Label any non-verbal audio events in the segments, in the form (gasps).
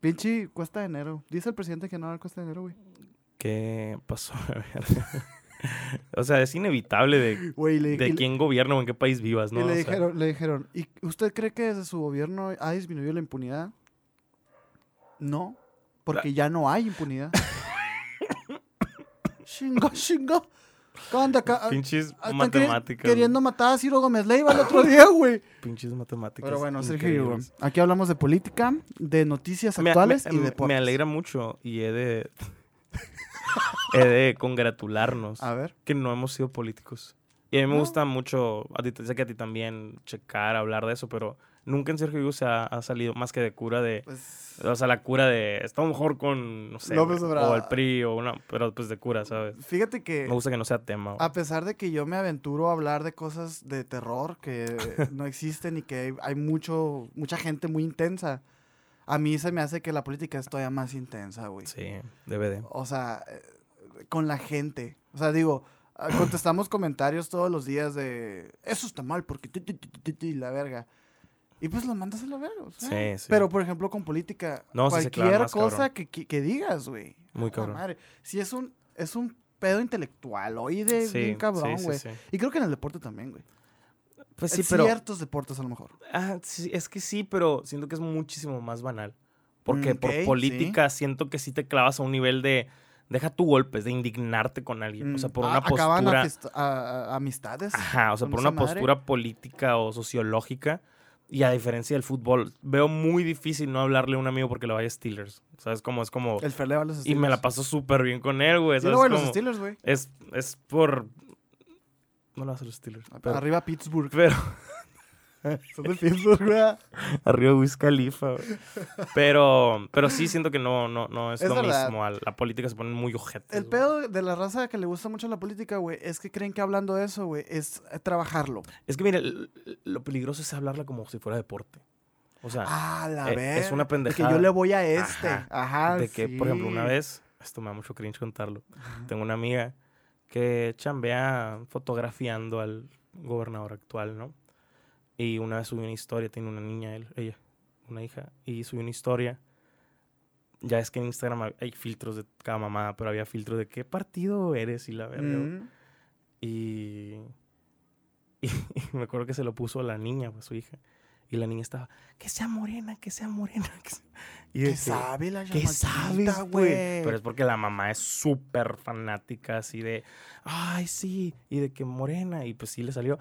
Pinche cuesta de enero. Dice el presidente que no va a cuesta de enero, güey. ¿Qué pasó? (laughs) A ver. o sea, es inevitable de, Güey, le, de le- quién gobierna o en qué país vivas, y ¿no? le O sea, dijeron, le dijeron, ¿y usted cree que desde su gobierno ha disminuido la impunidad? No, porque ya no hay impunidad. (laughs) chingo, chingo. ¿Qué onda acá? pinches matemáticas. Queriendo matar a Ciro Gómez Leiva el otro día, güey. Pinches matemáticas. Pero bueno, Sergio, aquí hablamos de política, de noticias Me- actuales me, y me- deportes. Me alegra mucho y he de. (laughs) he de congratularnos A ver. que no hemos sido políticos. Y a mí me No. gusta mucho, a ti, sé que a ti también, checar, hablar de eso, pero nunca en Sergio Vigo se ha, ha salido más que de cura de. Pues, O sea, la cura de. Estamos mejor con, no sé, López Obrador. o el PRI, o una. Pero pues de cura, ¿sabes? fíjate que Me gusta que no sea tema. güey. a pesar de que yo me aventuro a hablar de cosas de terror que (laughs) no existen y que hay, hay mucho, mucha gente muy intensa, a mí se me hace que la política es todavía más intensa, güey. Sí, DVD. O sea, eh, con la gente. O sea, digo, ah, contestamos comentarios todos los días de eso está mal porque ti, ti, ti, la verga. Y pues lo mandas a la verga. o sea. Sí, sí. Pero, por ejemplo, con política, No, cualquier más, cosa que, que- que digas, güey. Muy cabrón. madre. Si es un, es un pedo intelectual, oye, Sí, bien cabrón, güey. sí. Y creo que en el deporte también, güey. Pues sí, en pero. ciertos deportes a lo mejor. Ah, sí, es que sí, pero siento que es muchísimo más banal. Porque Mm, por política siento que sí te clavas a un nivel de. Deja tu golpes, de indignarte con alguien. O sea, Mm, por una acaban postura. afist- a- a- amistades. Ajá, o sea, por una madre. postura política o sociológica. Y a diferencia del fútbol, veo muy difícil no hablarle a un amigo porque le vaya a Steelers. ¿Sabes? Como es como. El Fer le va a los Y me la Steelers. paso súper bien con él, güey. ¿sabes? no, los Steelers, güey. es, es por. No lo a los Steelers. Pero, Arriba Pittsburgh. pero Son de Pittsburgh, güey. arriba Wiz Khalifa, güey. Pero, pero sí siento que no, no, no es, Es lo verdad. mismo. La política se pone muy ojete. El pedo de la raza que le gusta mucho la política, güey, es que creen que hablando de eso, güey, es eh, trabajarlo. Es que, mira, l- lo peligroso es hablarla como si fuera deporte. O sea, Ah, la eh, vez. es una De pendejada. que yo le voy a este. Ajá. Ajá. de que, por ejemplo, una vez, esto me da mucho cringe contarlo, Ajá. tengo una amiga que chambea fotografiando al gobernador actual, ¿no? Y una vez subió una historia, tiene una niña, él, ella, una hija, y subió una historia. Ya es que en Instagram hay- filtros de cada mamá, pero había filtros de qué partido eres y la verga. Mm. Y, (laughs) y, me acuerdo que se lo puso a la niña, pues, su hija. Y la niña estaba, que sea morena, que sea morena. (laughs) que sea-". Y ¿Qué que, sabe la ¿Qué sabes, güey? Pero es porque la mamá es súper fanática, así de, ay, sí, y de que morena, y pues sí le salió,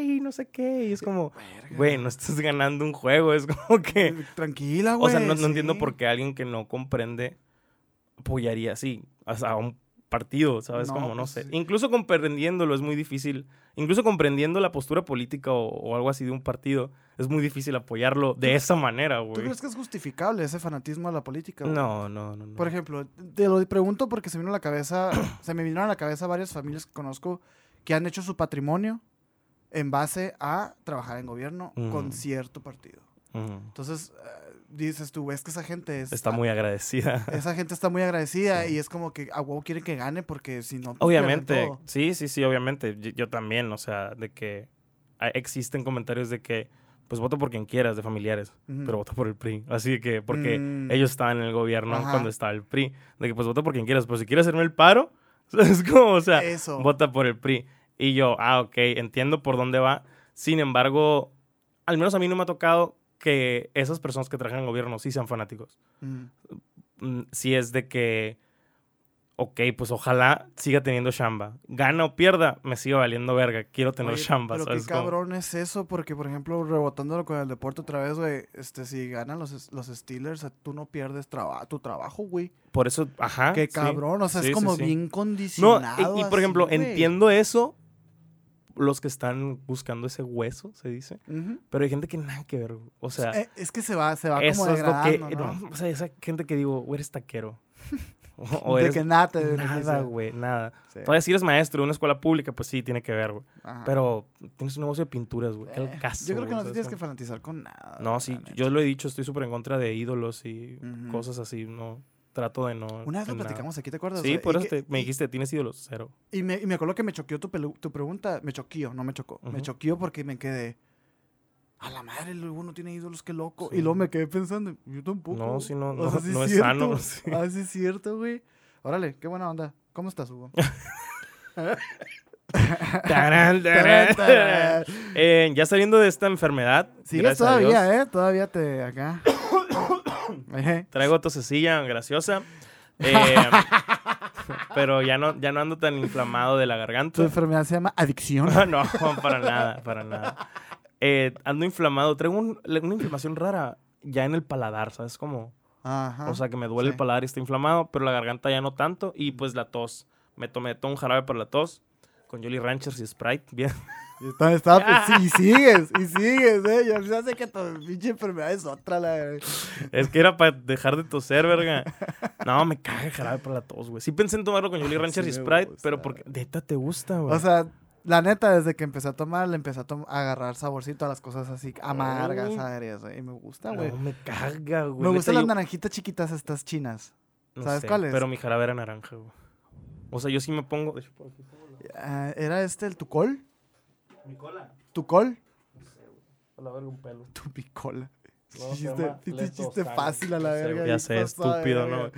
ay, no sé qué, y es como, güey, no estás ganando un juego, es como que, Tranquila, o güey. sea, no, no entiendo por qué alguien que no comprende apoyaría así, o sea, a un partido, ¿sabes? No, como, no pues sé, sí. incluso comprendiéndolo es muy difícil, incluso comprendiendo la postura política o, o algo así de un partido, es muy difícil apoyarlo de esa manera, ¿Tú güey. crees que es justificable ese fanatismo a la política? güey? No, no, no, no. Por ejemplo, te lo pregunto porque se me vino a la cabeza, (clears throat) se me vinieron a la cabeza varias familias que conozco que han hecho su patrimonio en base a trabajar en gobierno con cierto partido. Entonces, eh, dices tú, ves que esa gente es... Está muy agradecida. (laughs) Esa gente está muy agradecida Sí. y es como que a huevo quieren que gane porque si no... pues, Obviamente, todo. sí, sí, sí, obviamente. Yo, yo también, o sea, de que existen comentarios de que, pues voto por quien quieras, de familiares, pero voto por el PRI. Así que, porque Mm. ellos estaban en el gobierno Ajá. cuando estaba el PRI, de que pues voto por quien quieras, pero si quieres hacerme el paro, (laughs) es como, o sea, Eso. vota por el PRI. Y yo, ah, ok, entiendo por dónde va. Sin embargo, al menos a mí no me ha tocado que esas personas que trabajan en gobierno sí sean fanáticos. Mm. mm, si es de que, ok, pues ojalá siga teniendo chamba. Gana o pierda, me sigue valiendo verga. Quiero tener Oye, chamba, Pero qué ¿sabes? Como- cabrón es eso, porque por ejemplo, rebotándolo con el deporte otra vez, güey, este, si ganan los, los Steelers, tú no pierdes traba- tu trabajo, güey. Por eso, ajá. Qué Ah, sí. cabrón, o sea, Sí, es como sí. bien No, condicionado. y, y por así, ejemplo, güey. entiendo eso, los que están buscando ese hueso, se dice. Pero hay gente que nada que ver. O sea, Eh, es que se va, se va eso como es lo que. degradando, ¿no? no, o sea, esa gente que digo, eres taquero. (laughs) o, o de eres que nada te nada, güey, nada. Sí. Todavía si eres maestro de una escuela pública, pues sí, tiene que ver, güey. Pero tienes un negocio de pinturas, güey. Eh, caso, Yo creo que no te ¿sabes tienes que fanatizar con nada. No, sí, yo lo he dicho, estoy súper en contra de ídolos y cosas así, no trato de no. Una vez lo nada. platicamos aquí, ¿te acuerdas? Sí, por eso que- te- me dijiste, tienes ídolos, cero. Y me, y me acuerdo que me choqueó tu, pelu- tu pregunta. Me choqueó, no me chocó. Me choqueó porque me quedé. A la madre, luego no tiene ídolos, qué loco. Y luego me quedé pensando, yo tampoco. No, sí, no, O no, sea, sí no es cierto. sano. (laughs) sí. Ah, sí es cierto, güey. Órale, qué buena onda. ¿Cómo estás, Hugo? (laughs) (laughs) Tarán, tarán. Tarán. Eh, ya saliendo de esta enfermedad, Sigues todavía, ¿eh? Todavía te acá. Traigo tosecilla graciosa. (laughs) Eh, pero ya no, ya no ando tan inflamado de la Tu garganta. enfermedad se llama adicción. (laughs) no, para nada, para nada. Eh, ando inflamado. Traigo un- una inflamación rara ya en el paladar, ¿sabes? Como, Ajá. o sea, que me duele sí. el paladar y está inflamado, pero la garganta ya no tanto. Y pues la tos. Me tomé todo un jarabe para la tos con Jolly Ranchers y Sprite. Bien. Y está- está- pues, sí, y (laughs) sigues, y sigues, ¿eh? Ya se hace que tu pinche enfermedad es otra, la Es que era para dejar de toser, verga. No, me caga el jarabe para la tos, güey. Sí pensé en tomarlo con Jolly Ranchers Sí y Sprite, gusta, pero porque neta te gusta, güey. O sea, la neta, desde que empecé a tomar, le empecé a, tom- a agarrar saborcito a las cosas así amargas, Ay. agrias, güey. Y me gusta, güey. no, me caga, güey. me gustan las yo- naranjitas chiquitas estas chinas. no ¿sabes sé, cuáles? Pero mi jarabe era naranja, güey. O sea, yo sí me pongo... Ah, ¿Era este el Tucol? Mi cola. ¿Tucol? A la verga un pelo. Tu picola. (laughs) No, chiste, chiste fácil a la sé, verga. Ya sé, estúpido, ¿no?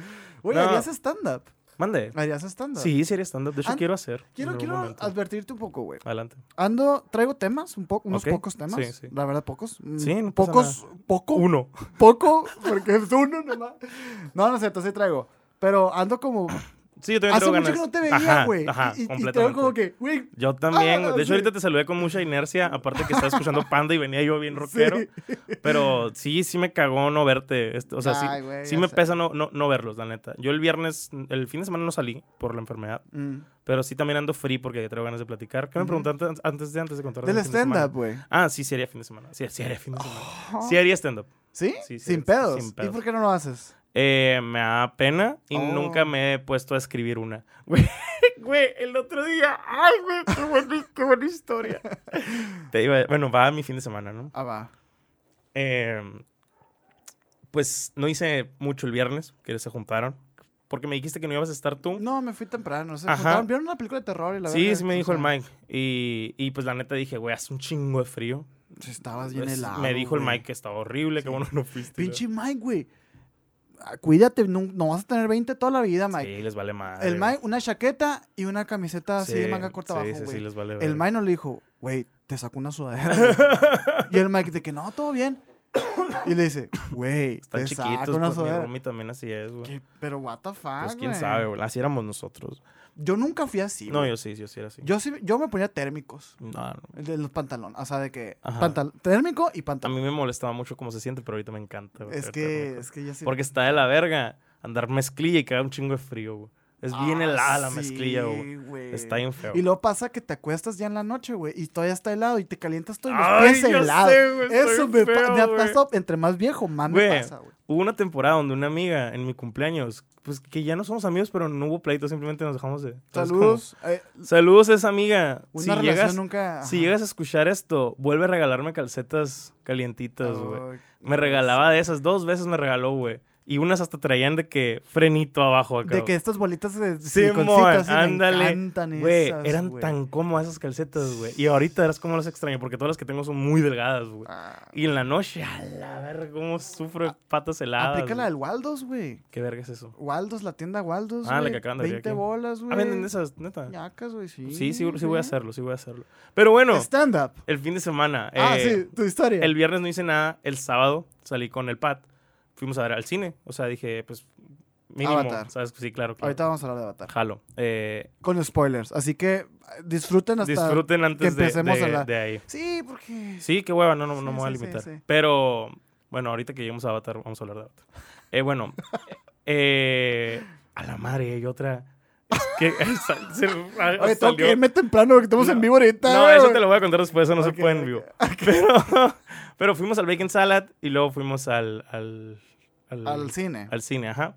Güey, No. ¿harías stand-up? Mande. ¿Harías stand-up? Sí, sí haría stand-up. De hecho, An- quiero hacer. Quiero, quiero momento. advertirte un poco, güey. Adelante. Ando, traigo temas, un poco, unos pocos temas. sí, sí. La verdad, pocos. Mm, Sí, no Pocos, poco, Uno. poco, porque es uno nomás. No, no es cierto, sí traigo. Pero ando como. Sí, yo también Hace tengo mucho ganas. que no te veía, Ajá, güey. Ajá, y, y- y completamente. traigo como que, güey. Yo también. Ah, de hecho, sí. ahorita te saludé con mucha inercia. Aparte que estaba escuchando (laughs) Panda y venía yo bien rockero. Sí. Pero sí, sí me cagó no verte. Este, O sea, sí, Ay, sí ya me sé. pesa no, no, no verlos, la neta. Yo el viernes, el fin de semana no salí por la enfermedad. Mm. Pero sí también ando free porque traigo ganas de platicar. ¿Qué me preguntaste antes- antes de, antes de contar? Del stand-up, güey. Ah, sí, sí haría fin de semana. Sí, sí haría fin de semana. Oh. Sí haría stand-up. ¿Sí? Sí, sí, sin, sí, pedos. sin ¿Y pedos. por qué no lo haces? Eh, me da pena y Oh. nunca me he puesto a escribir una. (laughs) Güey, güey, el otro día. Ay, güey, qué buena, qué buena historia. (laughs) Te iba- bueno, va mi fin de semana, ¿no? Ah, va. Eh, pues no hice mucho el viernes, que se juntaron. Porque me dijiste que no ibas a estar tú. No, me fui temprano. Se Ajá. juntaron, ¿Vieron una película de terror y la sí, verga? sí me dijo el Mike. Y, y pues la neta dije, güey, hace un chingo de frío. sí, Estabas bien Pues, helado. me dijo el. Mike que estaba horrible, Sí. que bueno no fuiste. Pinche Mike, güey. Cuídate, no, no vas a tener 20 toda la vida, Mike. Sí, les vale madre. el Mike, una chaqueta y una camiseta así de manga corta sí, abajo, sí, sí, les vale el. Mike no le dijo, güey, te saco una sudadera. güey". (laughs) y el Mike de que no, todo bien. y le dice, güey, (laughs) Están chiquitos, saco una pues mi sudadera. roomie también así es, güey. Pero what the fuck, Pues quién sabe, güey. Así éramos nosotros. Yo nunca fui así, no, güey. yo sí, yo sí era así. Yo sí, yo me ponía térmicos. No, no. De los pantalones. O sea, de que pantal térmico y A pantalón. mí me molestaba mucho cómo se siente, pero ahorita me encanta. güey, Es que, térmico. es que ya sí. Porque está de la verga andar mezclilla y haga un chingo de frío, güey. Es bien Ah, helada la sí, mezclilla, güey. güey. Está bien feo. Y luego pasa que te acuestas ya en la noche, güey, y todavía está helado y te calientas todo y los Ay, pies helados. Eso me, feo, me ha pasado, entre más viejo, más me pasa, güey. Hubo una temporada donde una amiga en mi cumpleaños, pues que ya no somos amigos, pero no hubo pleito, simplemente nos dejamos de. Saludos. eh, Saludos a esa amiga. una si relación llegas, nunca. si llegas a escuchar esto, vuelve a regalarme calcetas calientitas, güey. Me regalaba de esas, dos veces me regaló, güey. Y unas hasta traían de que frenito abajo acá. De que estas bolitas de Simón, ándale. Güey, eran tan cómodas esas calcetas, güey. Y ahorita eras como las extraño, porque todas las que tengo son muy delgadas, güey. Ah, Y en la noche, a la verga, cómo sufro de patas heladas. Aplica la del Waldos, güey. ¿Qué verga es eso? Waldos, la tienda Waldos, Ah, la güey. que acaban de abrir 20 aquí. bolas, güey. Ah, venden esas, neta. Ñacas, güey, sí. Sí, sí, sí voy a hacerlo, sí voy a hacerlo. Pero bueno, Stand up. el fin de semana. ah, eh, sí, tu historia. El viernes no hice nada, el sábado salí con el Pat. Fuimos a ver al cine. O sea, dije, pues, mínimo, Avatar. ¿sabes? Sí, claro, claro. Ahorita vamos a hablar de Avatar. Jalo. Eh, Con spoilers. Así que disfruten hasta. disfruten antes de, empecemos de- a la- de ahí. Sí, porque. Sí, qué hueva, no, no, no me voy a limitar. sí. Pero, bueno, ahorita que lleguemos a Avatar, vamos a hablar de Avatar. Eh, bueno, (laughs) eh, a la madre, hay otra. Que (laughs) se- ah, Oye, tengo que irme temprano porque estamos No, en vivo ahorita. No, eso te lo voy a contar después, eso no se puede en vivo. (laughs) Pero, pero fuimos al Bacon Salad y luego fuimos al, al, al, Al cine. al cine, ajá.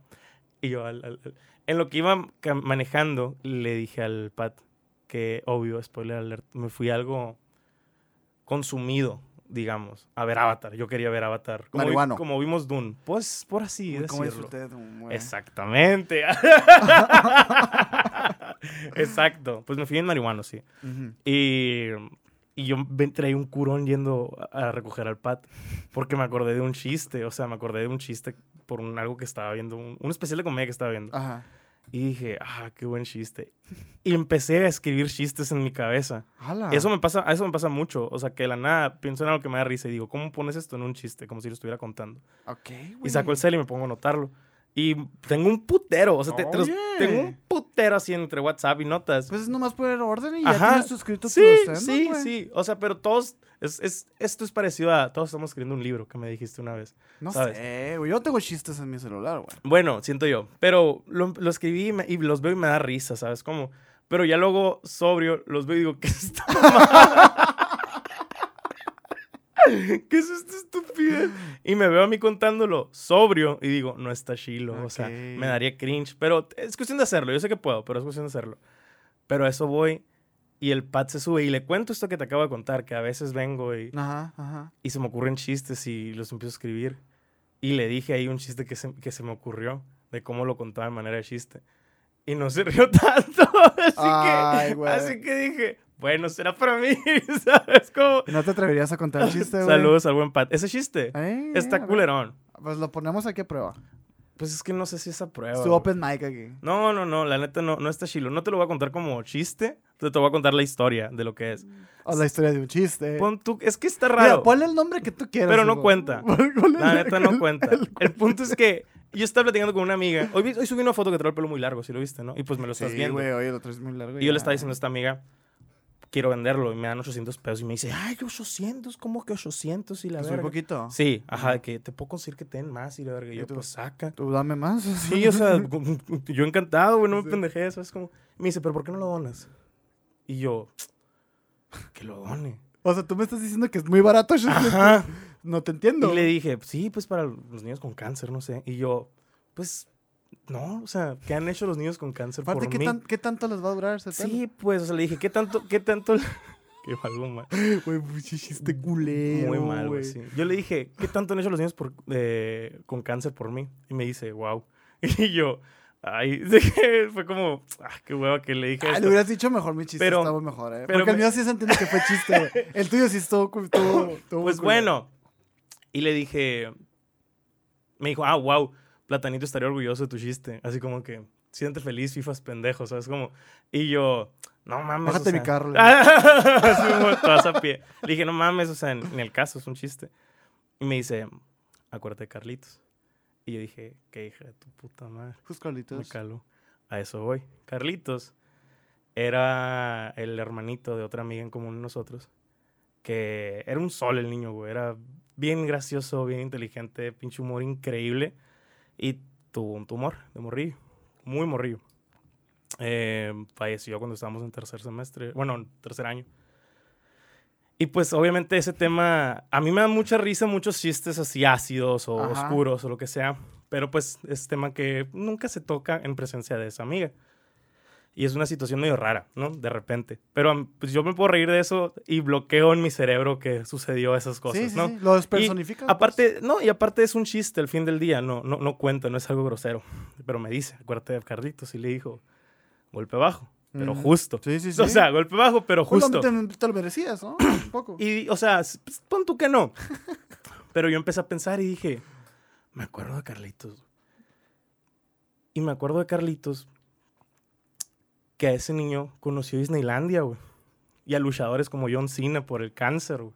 Y yo, al- al- en lo que iba manejando, le dije al Pat que, obvio, spoiler alert, me fui algo consumido, digamos, a ver Avatar. Yo quería ver Avatar. Como, vi- como vimos Dune. Pues, por así Uy, ¿Cómo decirlo. disfruté, güey. Exactamente. (laughs) Exacto. Pues me fui en marihuano, sí. Ujú. Y Y yo traía un curón yendo a recoger al Pat. Porque me acordé de un chiste. O sea, me acordé de un chiste por un, algo que estaba viendo. Un, un especial de comedia que estaba viendo. Ajá. Y dije, ah, qué buen chiste. Y empecé a escribir chistes en mi cabeza. Hala. Eso me pasa, eso me pasa mucho. O sea, que de la nada pienso en algo que me da risa y digo, ¿cómo pones esto en un chiste? Como si lo estuviera contando. Ok, Y güey. saco el cel y me pongo a anotarlo. Y tengo un putero. O sea, te- te los- Oye. tengo un putero así entre WhatsApp y notas. Pues es nomás poner orden y ya Ajá. tienes tu escrito Sí, tu sí, sí. O sea, pero todos. Es, es- esto es parecido a. Todos estamos escribiendo un libro que me dijiste una vez. No ¿Sabes? sé, güey. Yo tengo chistes en mi celular, güey. Bueno, siento yo. Pero lo, lo escribí y, me- y los veo y me da risa, ¿sabes cómo? Pero ya luego, sobrio, los veo y digo, (laughs) (laughs) ¿qué es esta mamada? ¿Qué es esta Y me veo a mí contándolo sobrio y digo, no está chilo. O sea, me daría cringe. Pero es cuestión de hacerlo. Yo sé que puedo, pero es cuestión de hacerlo. Pero a eso voy y el Pat se sube y le cuento esto que te acabo de contar, que a veces vengo y, Ajá, ajá. y se me ocurren chistes y los empiezo a escribir. Y le dije ahí un chiste que se, que se me ocurrió de cómo lo contaba de manera de chiste. Y no se rió (laughs) tanto. Así, Ay, que, así que dije, bueno, será para mí. (laughs) ¿Sabes cómo? ¿Y ¿No te atreverías a contar el chiste, güey? Saludos al buen Pat. Ese chiste Eh, a está culerón. Pues lo ponemos aquí a prueba. Pues es que no sé si esa prueba. Su open mic aquí. No, no, no, la neta no, no está chilo. No te lo voy a contar como chiste, te, te voy a contar la historia de lo que es. O la historia de un chiste. Pon tú, es que está Mira, raro. ponle el nombre que tú quieras. Pero no cuenta. (laughs) La neta no el- cuenta. El punto es que yo estaba platicando con una amiga. Hoy, hoy subí una foto que trae el pelo muy largo, si lo viste, ¿no? Y pues me lo estás Sí, viendo. güey, oye, lo traes muy largo. Y yo le estaba diciendo a esta amiga, quiero venderlo. Y me dan 800 pesos. Y me dice, ay, 800, ¿cómo que 800? Y la muy verga. poquito. Sí, ajá, de que te puedo conseguir que te den más. Y la verga. Y ¿Y yo, tú? pues saca. Tú dame más. Sí, o sea, (laughs) yo encantado, güey, no me Sí. pendejé, ¿sabes? Como, me dice, ¿pero por qué no lo donas? Y yo, que lo done. O sea, tú me estás diciendo que es muy barato. (laughs) Ajá. No te entiendo. Y le dije, sí, pues para los niños con cáncer, no sé. Y yo, pues, no, o sea, ¿qué han hecho los niños con cáncer Aparte, por ¿qué, mí? tan- ¿qué tanto les va a durar ese Sí, pues, o sea, le dije, ¿qué tanto, qué tanto? (laughs) Qué algo mal. Güey, chiste culero. Muy mal, güey. sí. Yo le dije, ¿qué tanto han hecho los niños por, eh, con cáncer por mí? Y me dice, wow. (laughs) Y yo, ay, (laughs) fue como, ah, qué hueva que le dije Ah, le hubieras dicho mejor mi chiste, Pero- estaba mejor, ¿eh? pero Porque el me- mío sí se entiende que fue chiste, güey. El tuyo sí estuvo... cu- estuvo- estuvo Pues bueno. Y le dije, me dijo, ah, wow, Platanito estaría orgulloso de tu chiste. Así como que, siente feliz, fifas pendejos, ¿sabes? Como, y yo, no mames. Bájate o mi sea- carro, le (laughs) Así como te vas a pie. Le dije, no mames, o sea, en, en el caso es un chiste. Y me dice, acuérdate de Carlitos. Y yo dije, qué hija de tu puta madre. Pues Me Carlitos. caló. A eso voy. Carlitos era el hermanito de otra amiga en común de nosotros. Que era un sol el niño, güey. Era bien gracioso, bien inteligente, pinche humor increíble. Y tuvo un tumor de morrillo. Muy morrillo. Eh, falleció cuando estábamos en tercer semestre. Bueno, en tercer año. Y pues obviamente ese tema, a mí me da mucha risa muchos chistes así ácidos o Ajá. oscuros o lo que sea, pero pues es tema que nunca se toca en presencia de esa amiga. Y es una situación medio rara, ¿no? De repente. Pero pues yo me puedo reír de eso y bloqueo en mi cerebro que sucedió esas cosas, sí, sí, ¿no? sí. Lo personifica. pues. Aparte, no, y aparte es un chiste al fin del día, no, no, no cuenta, no es algo grosero. Pero me dice, acuérdate de Carlitos, y le dijo, golpe bajo, pero justo. Sí, sí, (laughs) sí. O sea, golpe bajo, pero Pues justo. te, te lo merecías, ¿no? Un poco. Y, o sea, pues, pon tú que no. Pero yo empecé a pensar y dije, me acuerdo de Carlitos. Y me acuerdo de Carlitos que a ese niño conoció Disneylandia, güey. Y a luchadores como John Cena por el cáncer, güey.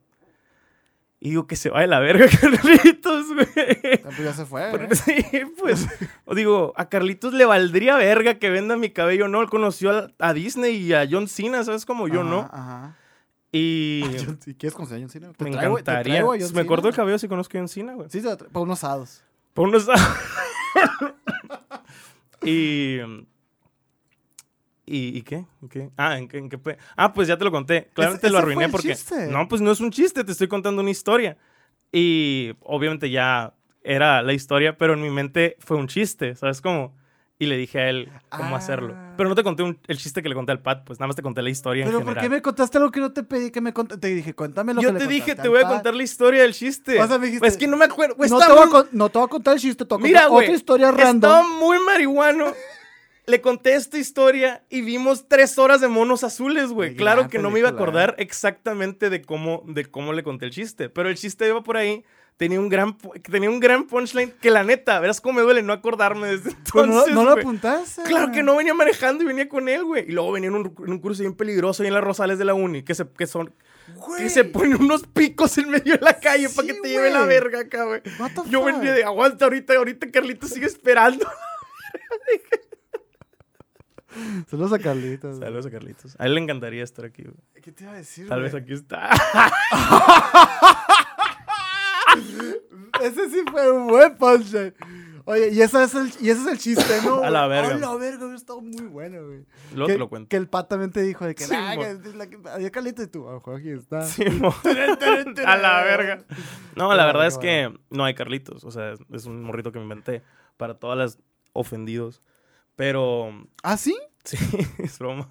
Y digo que se va de la verga (laughs) Carlitos, güey. Pues ya se fue. Pero ¿eh? sí, pues, o digo, a Carlitos le valdría verga que venda mi cabello, no, él conoció a, a Disney y a John Cena, ¿sabes? Como yo, Ajá, ¿no? Ajá. Y (laughs) John- ¿y ¿Quieres conocer a John Cena? Te me traigo- te encantaría. traigo a John Si me corto el cabello si conozco a John Cena, güey. Sí, te para unos asados. Por unos... (laughs) y... ¿Y, y qué? ¿Y qué? Ah, ¿en, qué- en qué? Ah, pues ya te lo conté. Claramente Ese- lo arruiné porque... chiste. No, pues no es un chiste, te estoy contando una historia. Y obviamente ya era la historia, pero en mi mente fue un chiste, ¿sabes cómo? Y le dije a él cómo Ah. hacerlo. Pero no te conté un- el chiste que le conté al Pat, pues nada más te conté la historia Pero en ¿por qué me contaste algo que no te pedí que me contaste? Te dije, cuéntame lo Yo que le te dije, contaste te voy a contar la historia del chiste. O sea, me dijiste, Pues es que no me acuerdo. no, te voy a muy- con- no te voy a contar el chiste, te voy a Mira, contar güey. otra historia Estaba random. muy marihuano. (laughs) le conté esta historia y vimos tres horas de monos azules, güey. Claro que no me iba a acordar exactamente de cómo, de cómo le conté el chiste, pero el chiste iba por ahí. Tenía un gran, tenía un gran punchline que la neta, verás cómo me duele no acordarme desde Pues entonces, no, no lo apuntaste. Claro que no venía manejando y venía con él, güey. Y luego venía en un, en un curso bien peligroso ahí en las Rosales de la Uni, que se, que son, Güey, que se ponen unos picos en medio de la calle para que te lleve la verga acá, güey. Yo venía de aguanta ahorita, ahorita Carlito sigue esperando. (laughs) Saludos a Carlitos. güey. Saludos a Carlitos. A él le encantaría estar aquí, güey. ¿Qué te iba a decir, Tal güey? vez aquí está. (laughs) Ese sí fue un buen punchline. Oye, y, ese es el, y ese es el chiste, ¿no? (laughs) A la verga. A la verga, hubiera estado muy bueno, güey. Luego que, te lo cuento. Que el pat también te dijo de que, Sí, nah, mo- que es la que- había Carlitos y tú, ojo, aquí está. Sí, (laughs) a la verga. No, la verdad es que no hay Carlitos. O sea, es un morrito que me inventé para todas las ofendidos. Pero ¿Ah, sí? Sí, (laughs) es broma.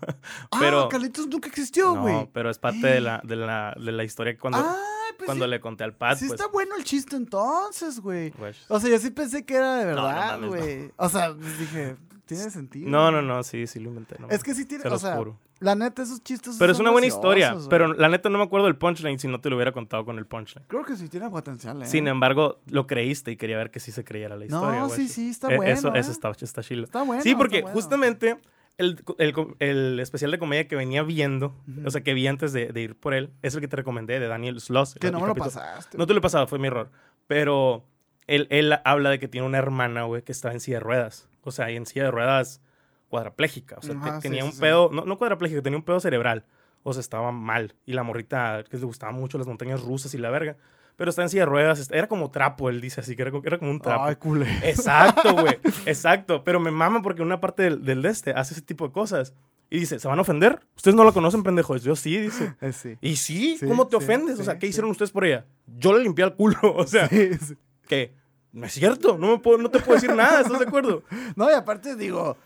Ah, Pero Carlitos nunca existió, güey. no, pero es parte de la, (gasps) de la, de la historia cuando, Ay, pues cuando sí, le conté al Pat, sí pues. está bueno el chiste entonces, güey. pues, O sea, yo sí pensé que era de verdad, no. güey. O sea, pues dije, tiene sentido. No, no, no, sí, sí lo inventé. no Es que sí tiene, se o sea, juro. la neta, esos chistes Pero es una buena historia. Pero la neta no me acuerdo del punchline si no te lo hubiera contado con el punchline. Creo que sí tiene potencial, ¿eh? Sin embargo, lo creíste y quería ver que sí se creyera la historia. no, güey. sí, sí, está Eh, bueno, Eso, ¿eh? eso está, está chilo. Está bueno. sí, porque bueno. justamente el, el, el especial de comedia que venía viendo, Ujú. o sea, que vi antes de, de ir por él, es el que te recomendé, de Daniel Sloss. Que no me lo pasaste. No te lo he pasado, fue mi error. Pero él, él habla de que tiene una hermana, güey, que está en silla de ruedas. O sea, y en silla de ruedas cuadraplégica. O sea, Ajá, te- sí, tenía sí, un sí. pedo, no, no cuadraplégica, tenía un pedo cerebral. O sea, estaba mal. Y la morrita, que le gustaban mucho las montañas rusas y la verga. Pero está en silla de ruedas, era como trapo, él dice así, que era, como- era como un trapo. Ay, culé. (laughs) Exacto, güey. Exacto. Pero me mama porque una parte del, del de este hace ese tipo de cosas. Y dice, ¿se van a ofender? ¿Ustedes no la conocen, pendejos? Yo sí, dice. (laughs) Eh, sí. Y sí, Sí, ¿cómo te sí, ofendes? o sea, ¿qué hicieron ustedes por ella? Yo le limpié el culo. (laughs) O sea, que no es cierto. No, me puedo, no te puedo decir nada. ¿Estás de acuerdo? No, y aparte digo,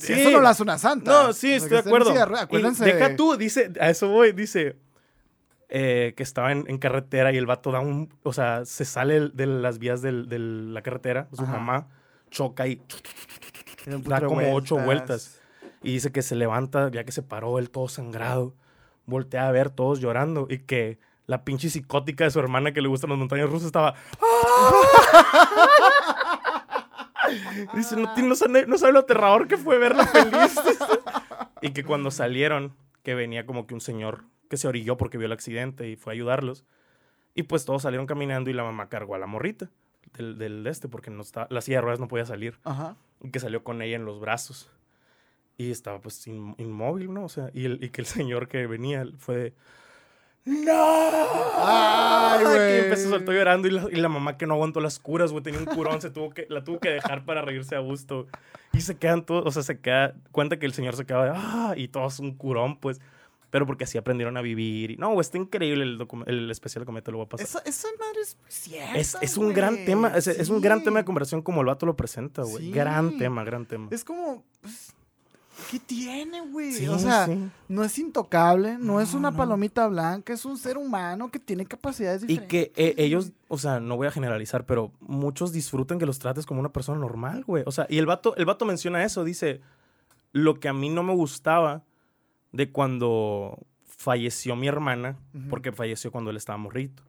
eso no lo hace una santa. No, sí, estoy de acuerdo. ruedas, Y Acuérdense. deja tú, dice, a eso voy, dice eh, que estaba en, en carretera y el vato da un, o sea, se sale de las vías del- de la carretera, su Ajá. mamá choca y da como ocho vueltas. Y dice que se levanta, ya que se paró él todo sangrado, voltea a ver todos llorando y que la pinche psicótica de su hermana que le gustan las montañas rusas estaba... Dice, no, no sabe, no sabe lo aterrador que fue verla feliz. (laughs) y que cuando salieron, que venía como que un señor que se orilló porque vio el accidente y fue a ayudarlos. Y pues todos salieron caminando y la mamá cargó a la morrita del, del este porque no está, la silla de ruedas no podía salir Ajá. y que salió con ella en los brazos. Y estaba pues in- inmóvil, ¿no? O sea, y, el- y que el señor que venía fue de... ¡No! Ay, (laughs) güey. empezó, soltó llorando y la, y la mamá que no aguantó las curas, güey, tenía un curón, se tuvo que, la tuvo que dejar para reírse a gusto. Y se quedan todos, o sea, se queda, cuenta que el señor se queda de, ah, y todos un curón, pues. Pero porque así aprendieron a vivir. Y, no, está increíble el, el especial que te lo voy a pasar. Esa, esa madre es cierta, Es, es un gran tema, es, es un gran tema de conversación como el vato lo presenta, güey. Sí. Gran tema, gran tema. Es como, pues, ¿qué tiene, güey? Sí, o sea, sí. no es intocable, no, es una no. palomita blanca, es un ser humano que tiene capacidades Y diferentes. que eh, ellos, o sea, no voy a generalizar, pero muchos disfrutan que los trates como una persona normal, güey. O sea, y el vato, el vato menciona eso, dice, lo que a mí no me gustaba de cuando falleció mi hermana, porque falleció cuando él estaba morrito.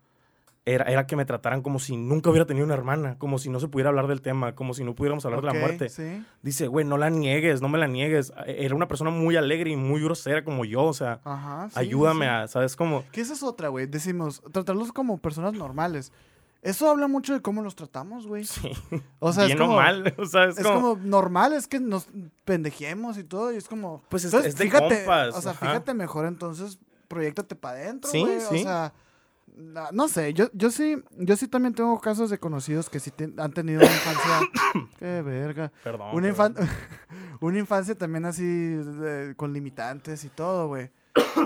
Era, era que me trataran como si nunca hubiera tenido una hermana, como si no se pudiera hablar del tema, como si no pudiéramos hablar de la muerte. Sí. Dice, güey, no la niegues, no me la niegues. Era una persona muy alegre y muy grosera como yo, o sea, Ajá. sí, ayúdame sí. a, ¿sabes? Como, Que esa es otra, güey. Decimos, tratarlos como personas normales. Eso habla mucho de cómo los tratamos, güey. sí, O sea, bien es como, o mal, (laughs) o sea, es, Es como, como normal, es que nos pendejemos y todo, y es como... Pues es- entonces, es de fíjate, compas, O sea, ajá. fíjate mejor, entonces, proyectate para adentro, Sí, güey. sí. O sea, no sé, yo, yo sí, yo sí también tengo casos de conocidos que sí han tenido una infancia... (coughs) ¡Qué verga! perdón. Una, infan- (laughs) una infancia también así, de- con limitantes y todo, güey. (coughs)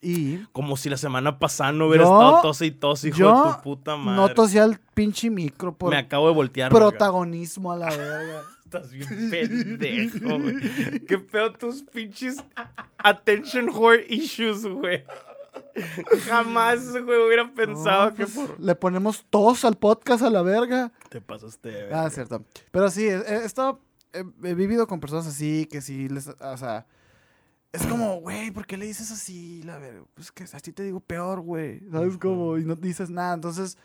Y Como si la semana pasada no hubiera Yo- estado tose y tose, hijo yo de tu puta madre. no tosía el pinche micro por Me acabo de voltear. verga. protagonismo a la verga. (laughs) Estás bien pendejo, güey. Qué pedo tus pinches attention whore issues, güey. Jamás juego hubiera pensado No, que pues, por. Le ponemos tos al podcast a la verga. Te pasaste. Ah, es cierto. Pero sí, he, he estado. He, he vivido con personas así que sí les. O sea. Es como, güey, ¿por qué le dices así? La ver, pues que así te digo peor, güey. ¿Sabes cómo? Y no dices nada. Entonces.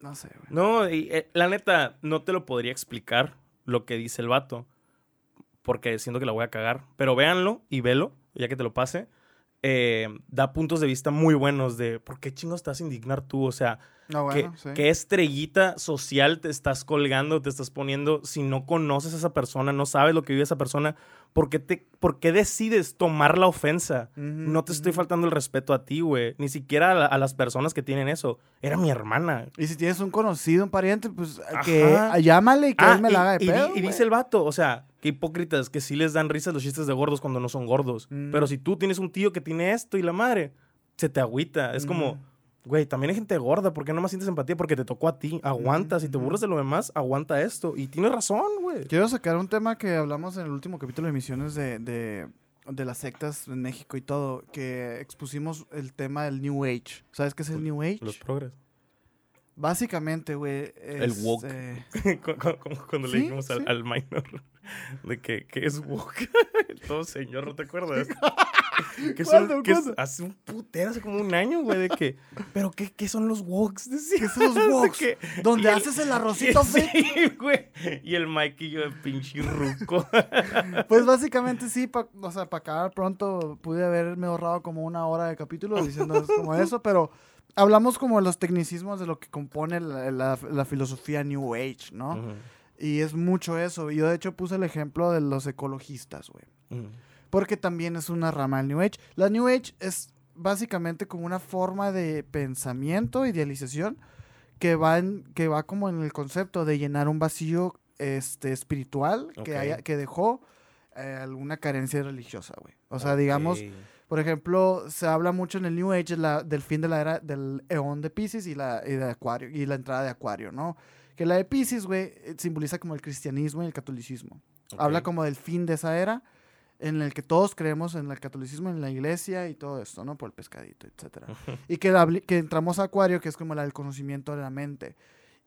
No sé, güey. No, y, eh, la neta, no te lo podría explicar lo que dice el vato. Porque siento que la voy a cagar. Pero véanlo y velo, ya que te lo pase. eh, da puntos de vista muy buenos de por qué chingos a indignar tú. O sea, No, ¿qué, sí. qué estrellita social te estás colgando, te estás poniendo si no conoces a esa persona, no sabes lo que vive esa persona? ¿Por qué, te, por qué decides tomar la ofensa? No te estoy faltando el respeto a ti, güey. Ni siquiera a, la- a las personas que tienen eso. Era mi hermana. Y si tienes un conocido, un pariente, pues que llámale y que Ah, él me y, la haga de y pedo. y dice el vato, o sea, qué hipócritas que sí les dan risas los chistes de gordos cuando no son gordos. Pero si tú tienes un tío que tiene esto y la madre, se te agüita. Es como. Güey, también hay gente gorda, ¿por qué no más sientes empatía? Porque te tocó a ti. Aguanta, Mm, si te burlas de lo demás, aguanta esto. Y tienes razón, güey. Quiero sacar un tema que hablamos en el último capítulo de emisiones de, de, de las sectas en México y todo, que expusimos el tema del New Age. ¿Sabes qué es el New Age? Los progres. Básicamente, güey. El woke. (laughs) eh, cuando le Sí, dijimos al, sí. al minor (laughs) de que, que es woke. (laughs) Todo señor, ¿no te acuerdas? (laughs) que son, ¿Cuándo, que es- cuándo? hace un putero, hace como un año, güey, de que, pero ¿qué, qué son los? Decía. ¿Qué son los woks? que- donde el- haces el arrocito fake. Sí, güey. Y el yo de pinche ruco. Pues básicamente sí, pa- o sea, para acabar pronto pude haberme ahorrado como una hora de capítulo diciendo como eso, pero hablamos como de los tecnicismos de lo que compone la, la- la filosofía New Age, ¿no? Y es mucho eso. Y yo de hecho puse el ejemplo de los ecologistas, güey. ujú. Porque también es una rama del New Age. La New Age es básicamente como una forma de pensamiento, idealización, que va, en, que va como en el concepto de llenar un vacío este, espiritual que, haya, que dejó eh, alguna carencia religiosa, güey. O sea, digamos, por ejemplo, se habla mucho en el New Age la- del fin de la era del eón de Pisces y la, y de Acuario, y la entrada de Acuario, ¿no? Que la de Pisces, güey, eh, simboliza como el cristianismo y el catolicismo. Habla como del fin de esa era en el que todos creemos en el catolicismo, en la iglesia y todo esto, ¿no? Por el pescadito, etcétera. (laughs) y que, que entramos a Acuario, que es como la del conocimiento de la mente.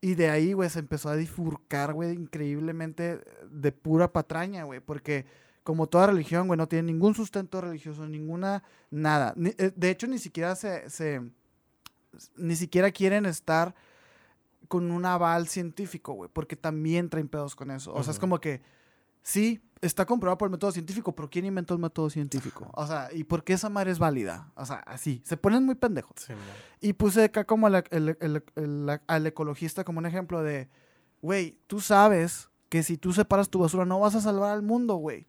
Y de ahí, güey, se empezó a bifurcar, güey, increíblemente de pura patraña, güey, porque como toda religión, güey, no tiene ningún sustento religioso, ninguna, nada. Ni- eh, de hecho, ni siquiera se, se- ni siquiera quieren estar con un aval científico, güey, porque también traen pedos con eso. O sea, es como que, sí, está comprobado por el método científico, pero ¿quién inventó el método científico? (laughs) O sea, ¿y por qué esa madre es válida? O sea, así, se ponen muy pendejos. Sí. Y puse acá como al, el- el- el- al ecologista como un ejemplo de, güey, tú sabes que si tú separas tu basura no vas a salvar al mundo, güey.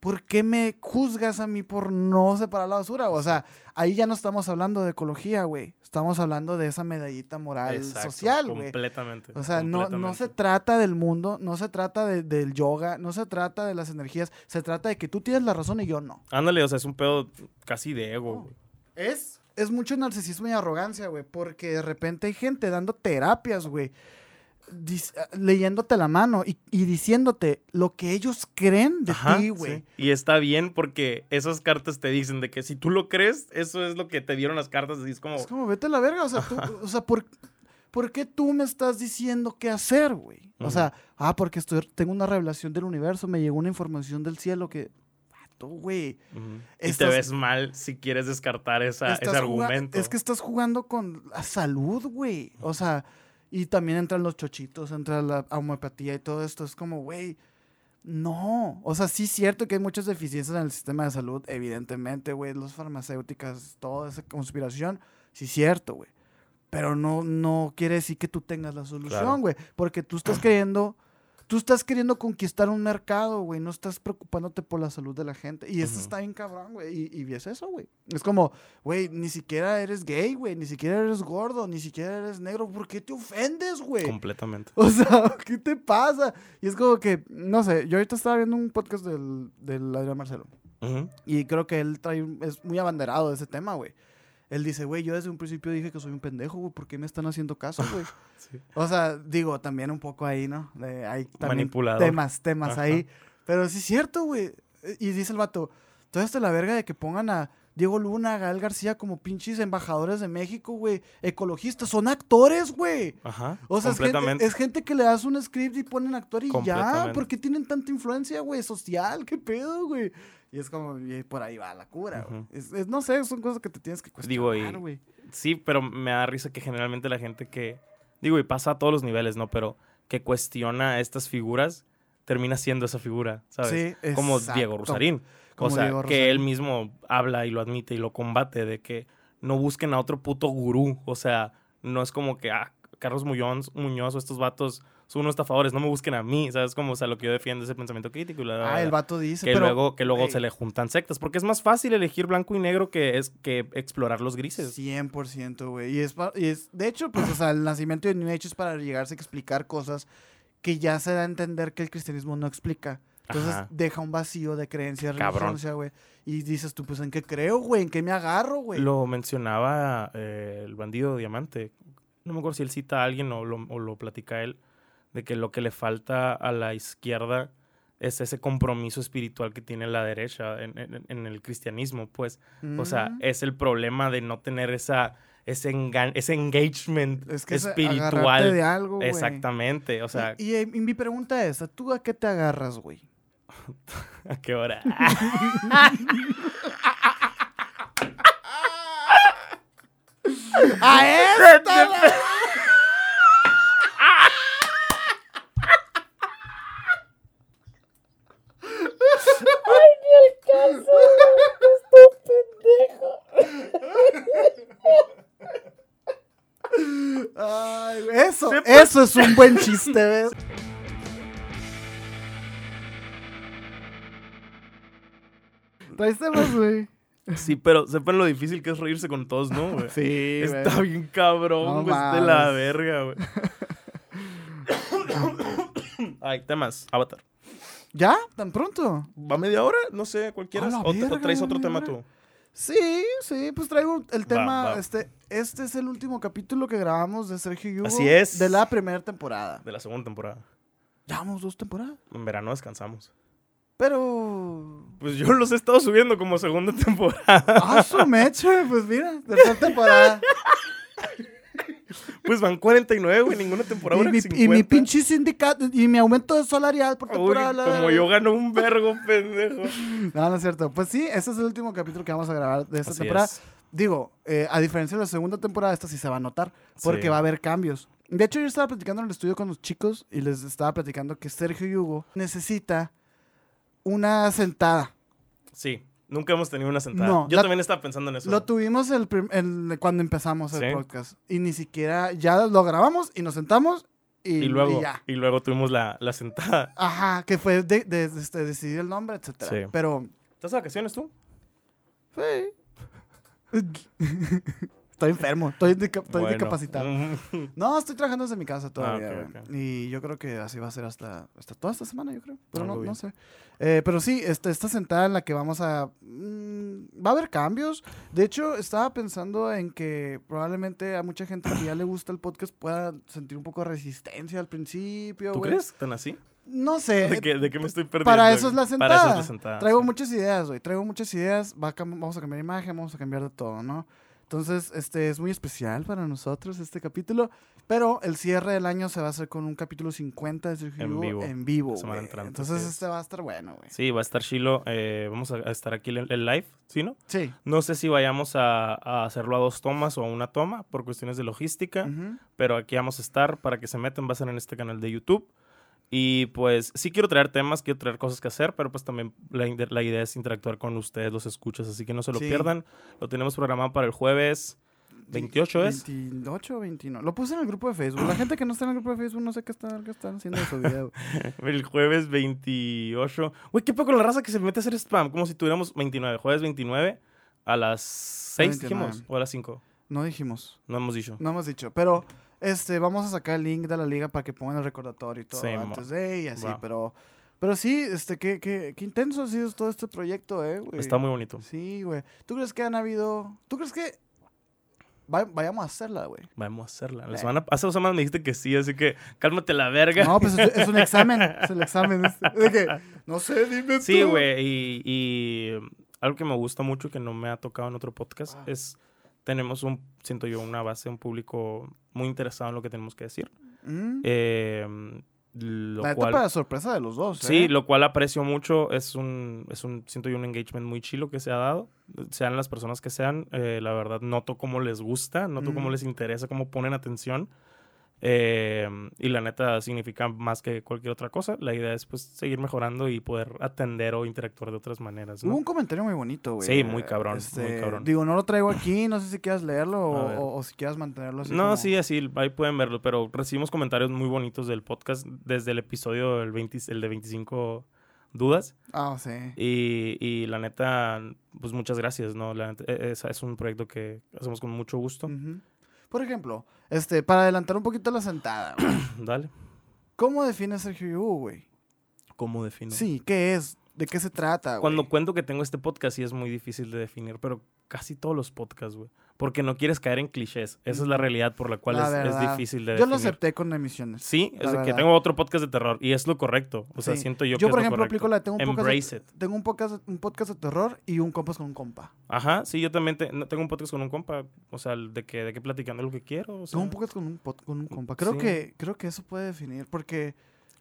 ¿Por qué me juzgas a mí por no separar la basura? O sea, ahí ya no estamos hablando de ecología, güey. Estamos hablando de esa medallita moral Exacto, social, güey. Completamente. O sea, no, no se trata del mundo, no se trata de- del yoga, no se trata de las energías, se trata de que tú tienes la razón y yo no. Ándale, o sea, es un pedo casi de ego, güey. Es, es mucho narcisismo y arrogancia, güey, porque de repente hay gente dando terapias, güey, leyéndote la mano y, y diciéndote lo que ellos creen de Ajá, ti, güey. sí. Y está bien porque esas cartas te dicen de que si tú lo crees, eso es lo que te dieron las cartas. Y es como, Es como, vete a la verga, o sea, tú, o sea, ¿por, por qué tú me estás diciendo qué hacer, güey? O sea, ah, porque estoy, tengo una revelación del universo, me llegó una información del cielo que... Tú, güey. y te ves mal si quieres descartar esa, ese argumento. Es que estás jugando con la salud, güey. O sea, y también entran los chochitos, entra la homeopatía y todo esto. Es como, güey, no. O sea, sí es cierto que hay muchas deficiencias en el sistema de salud, evidentemente, güey. Las farmacéuticas, toda esa conspiración, sí es cierto, güey. Pero no, no quiere decir que tú tengas la solución, güey. Porque tú estás queriendo... Tú estás queriendo conquistar un mercado, güey. No estás preocupándote por la salud de la gente. Y eso está bien cabrón, güey. Y, y es eso, güey. Es como, güey, ni siquiera eres gay, güey. Ni siquiera eres gordo. Ni siquiera eres negro. ¿Por qué te ofendes, güey? Completamente. (laughs) O sea, ¿qué te pasa? Y es como que, no sé, yo ahorita estaba viendo un podcast del, del Adrián Marcelo. Y creo que él trae, es muy abanderado de ese tema, güey. Él dice, güey, yo desde un principio dije que soy un pendejo, güey. ¿Por qué me están haciendo caso, güey? (laughs) Sí. O sea, digo, también un poco ahí, ¿no? De, hay también Manipulador. temas, temas Ajá. ahí. Pero sí es cierto, güey. Y dice el vato, todo esto es la verga de que pongan a Diego Luna, Gael García como pinches embajadores de México, güey. Ecologistas, son actores, güey. Ajá. O sea, es gente, completamente. es gente que le das un script y ponen actor y ya. ¿Por qué tienen tanta influencia, güey? Social, qué pedo, güey. Y es como, y por ahí va la cura, güey. Ujú. Es- es- no sé, son cosas que te tienes que cuestionar, güey. Sí, pero me da risa que generalmente la gente que, digo, y pasa a todos los niveles, ¿no? Pero que cuestiona a estas figuras termina siendo esa figura, ¿sabes? Sí, Como exacto. Diego Rosarín. Como o sea, Diego que él mismo habla y lo admite y lo combate de que no busquen a otro puto gurú. O sea, no es como que, ah, Carlos Muñoz, Muñoz o estos vatos son unos estafadores, no me busquen a mí, ¿sabes? Como, o sea, lo que yo defiendo es el pensamiento crítico. Y la, la, Ah, el vato dice, que pero... luego, que luego se le juntan sectas, porque es más fácil elegir blanco y negro que es que explorar los grises. 100%, güey. Y es, y es, de hecho, pues, o sea, el nacimiento de New Age es para llegarse a explicar cosas que ya se da a entender que el cristianismo no explica. Entonces Ajá. deja un vacío de creencia religiosa, güey. Y dices tú, pues, ¿en qué creo, güey? ¿En qué me agarro, güey? Lo mencionaba eh, el bandido Diamante. No me acuerdo si él cita a alguien o lo, o lo platica él, de que lo que le falta a la izquierda es ese compromiso espiritual que tiene la derecha en, en- en el cristianismo, pues. O sea, Mm. es el problema de no tener esa, ese, ese engagement es que es espiritual. de algo, güey. Exactamente, o sea, Y, y, y mi pregunta es, ¿tú a qué te agarras, güey? (laughs) ¿a qué hora? (laughs) ¡A esta! (laughs) Ay, güey, eso, es un buen chiste, ¿ves? Traes temas, güey. sí, pero sepan lo difícil que es reírse con todos, ¿no, güey? Sí, Está bien cabrón, No güey. es de la verga, güey. (coughs) Ay, temas. Avatar. ¿Ya? ¿Tan pronto? ¿Va media hora? No sé, cualquiera. ¿O, traes otro tema tú? Sí, sí, pues traigo el tema, va. este, este es el último capítulo que grabamos de Sergio Yugo. Así es. De la primera temporada. De la segunda temporada. Llevamos dos temporadas. En verano descansamos. Pero... Pues yo los he estado subiendo como segunda (laughs) temporada. Ah, su mecha, pues mira, tercera temporada. (laughs) Pues van 49, güey. Ninguna temporada y, mi, 50. y mi pinche sindicato, y mi aumento de salarial por Uy, temporada. la- como yo gano un vergo, pendejo. No, no es cierto. Pues sí, ese es el último capítulo que vamos a grabar de esta Así temporada. es. Digo, eh, a diferencia de la segunda temporada, esta sí se va a notar, porque Sí. va a haber cambios. De hecho, yo estaba platicando en el estudio con los chicos y les estaba platicando que Sergio Yugo necesita una sentada. Sí. Nunca hemos tenido una sentada. No, yo la- también estaba pensando en eso. Lo tuvimos el cuando empezamos el Sí. podcast y ni siquiera ya lo grabamos y nos sentamos y, y luego, y ya. y luego tuvimos la, la sentada. Ajá, que fue de, de- de- este, decidir el nombre, etcétera. Sí. Pero ¿Estás de vacaciones tú? sí. (laughs) estoy enfermo, estoy, disca- estoy Bueno. discapacitado. (laughs) No, estoy trabajando desde mi casa todavía, Ah. Y yo creo que así va a ser hasta, hasta toda esta semana, yo creo. Pero no, no sé. Eh, pero sí, este, esta sentada en la que vamos a... mm, va a haber cambios. De hecho, estaba pensando en que probablemente a mucha gente que ya le gusta el podcast pueda sentir un poco de resistencia al principio, ¿Tú güey. crees? ¿Tan así? No sé. (laughs) ¿De qué, de qué me estoy perdiendo? Para eso es la sentada. Para eso es la sentada. Traigo sí. muchas ideas, güey. Traigo muchas ideas. Va a vamos a cambiar imagen, vamos a cambiar de todo, ¿no? Entonces, este es muy especial para nosotros este capítulo. Pero el cierre del año se va a hacer con un capítulo 50 de Sergio En vivo. en vivo. Entrante, Entonces, este va a estar bueno, güey. Sí, va a estar Chilo. eh, vamos a, estar aquí en el live, ¿sí, no? Sí. No sé si vayamos a, a hacerlo a dos tomas o a una toma por cuestiones de logística, Ujú. pero aquí vamos a estar para que se metan, va a ser en este canal de YouTube. Y pues sí quiero traer temas, quiero traer cosas que hacer, pero pues también la, ide- la idea es interactuar con ustedes, los escuchas, así que no se lo Sí. pierdan. Lo tenemos programado para el jueves 28, ¿es? 28 o 29. Lo puse en el grupo de Facebook. La gente que no está en el grupo de Facebook no sé qué están, qué están haciendo de su video. (laughs) El jueves 28. Güey, ¿qué poco la raza que se mete a hacer spam? Como si tuviéramos 29. Jueves 29 a las 6 29. dijimos, o a las 5. No dijimos. No hemos dicho. No hemos dicho, pero este vamos a sacar el link de la liga para que pongan el recordatorio y todo Sí, antes de y así, pero pero sí, este qué, qué, qué intenso ha sido todo este proyecto, eh, güey. Está muy bonito. Sí, güey. ¿Tú crees que han habido ¿Tú crees que va- vayamos a hacerla, güey? Vamos a hacerla. La Eh. semana, hace dos semanas me dijiste que sí, así que cálmate la verga. No, pues es, es un examen, (laughs) es el examen (laughs) de que no sé, dime Sí, tú. güey, y, y algo que me gusta mucho que no me ha tocado en otro podcast Ah. es tenemos un siento yo una base un público muy interesado en lo que tenemos que decir Mm. Eh, lo La sorpresa de los dos. sí ¿eh? lo cual aprecio mucho es un es un siento yo un engagement muy chilo que se ha dado sean las personas que sean eh, la verdad noto cómo les gusta noto cómo Ujú. les interesa cómo ponen atención eh, y la neta significa más que cualquier otra cosa. La idea es pues seguir mejorando y poder atender o interactuar de otras maneras. ¿no? Hubo un comentario muy bonito, güey. Sí, muy cabrón, muy cabrón. Digo, no lo traigo aquí, no sé si quieras leerlo o, ver. o- o si quieras mantenerlo así. No, como- sí, así, ahí pueden verlo, pero recibimos comentarios muy bonitos del podcast desde el episodio del 20 el de 25 dudas Ah, sí. y, y la neta, pues muchas gracias, ¿no? La neta, e- es, es un proyecto que hacemos con mucho gusto. Ujú. Por ejemplo, este, para adelantar un poquito la sentada, (coughs) Dale. ¿cómo defines Sergio Yu, güey? ¿Cómo defino? Sí, ¿qué es? ¿De qué se trata, güey? Cuando cuento que tengo este podcast sí es muy difícil de definir, pero casi todos los podcasts, güey. Porque no quieres caer en clichés. Esa es la realidad por la cual La es, difícil de Yo definir. lo acepté con emisiones. Sí, es que tengo otro podcast de terror y es lo correcto. O sea, Sí. siento yo, que Yo, por lo ejemplo, correcto. aplico la tengo un podcast Embrace de, it. tengo un podcast, un podcast de terror y un compas con un compa. Ajá, sí, yo también te- tengo un podcast con un compa. O sea, de que, de que platicando lo que quiero. o sea. Tengo un podcast con un, pod- con un compa. Creo Sí. que creo que eso puede definir porque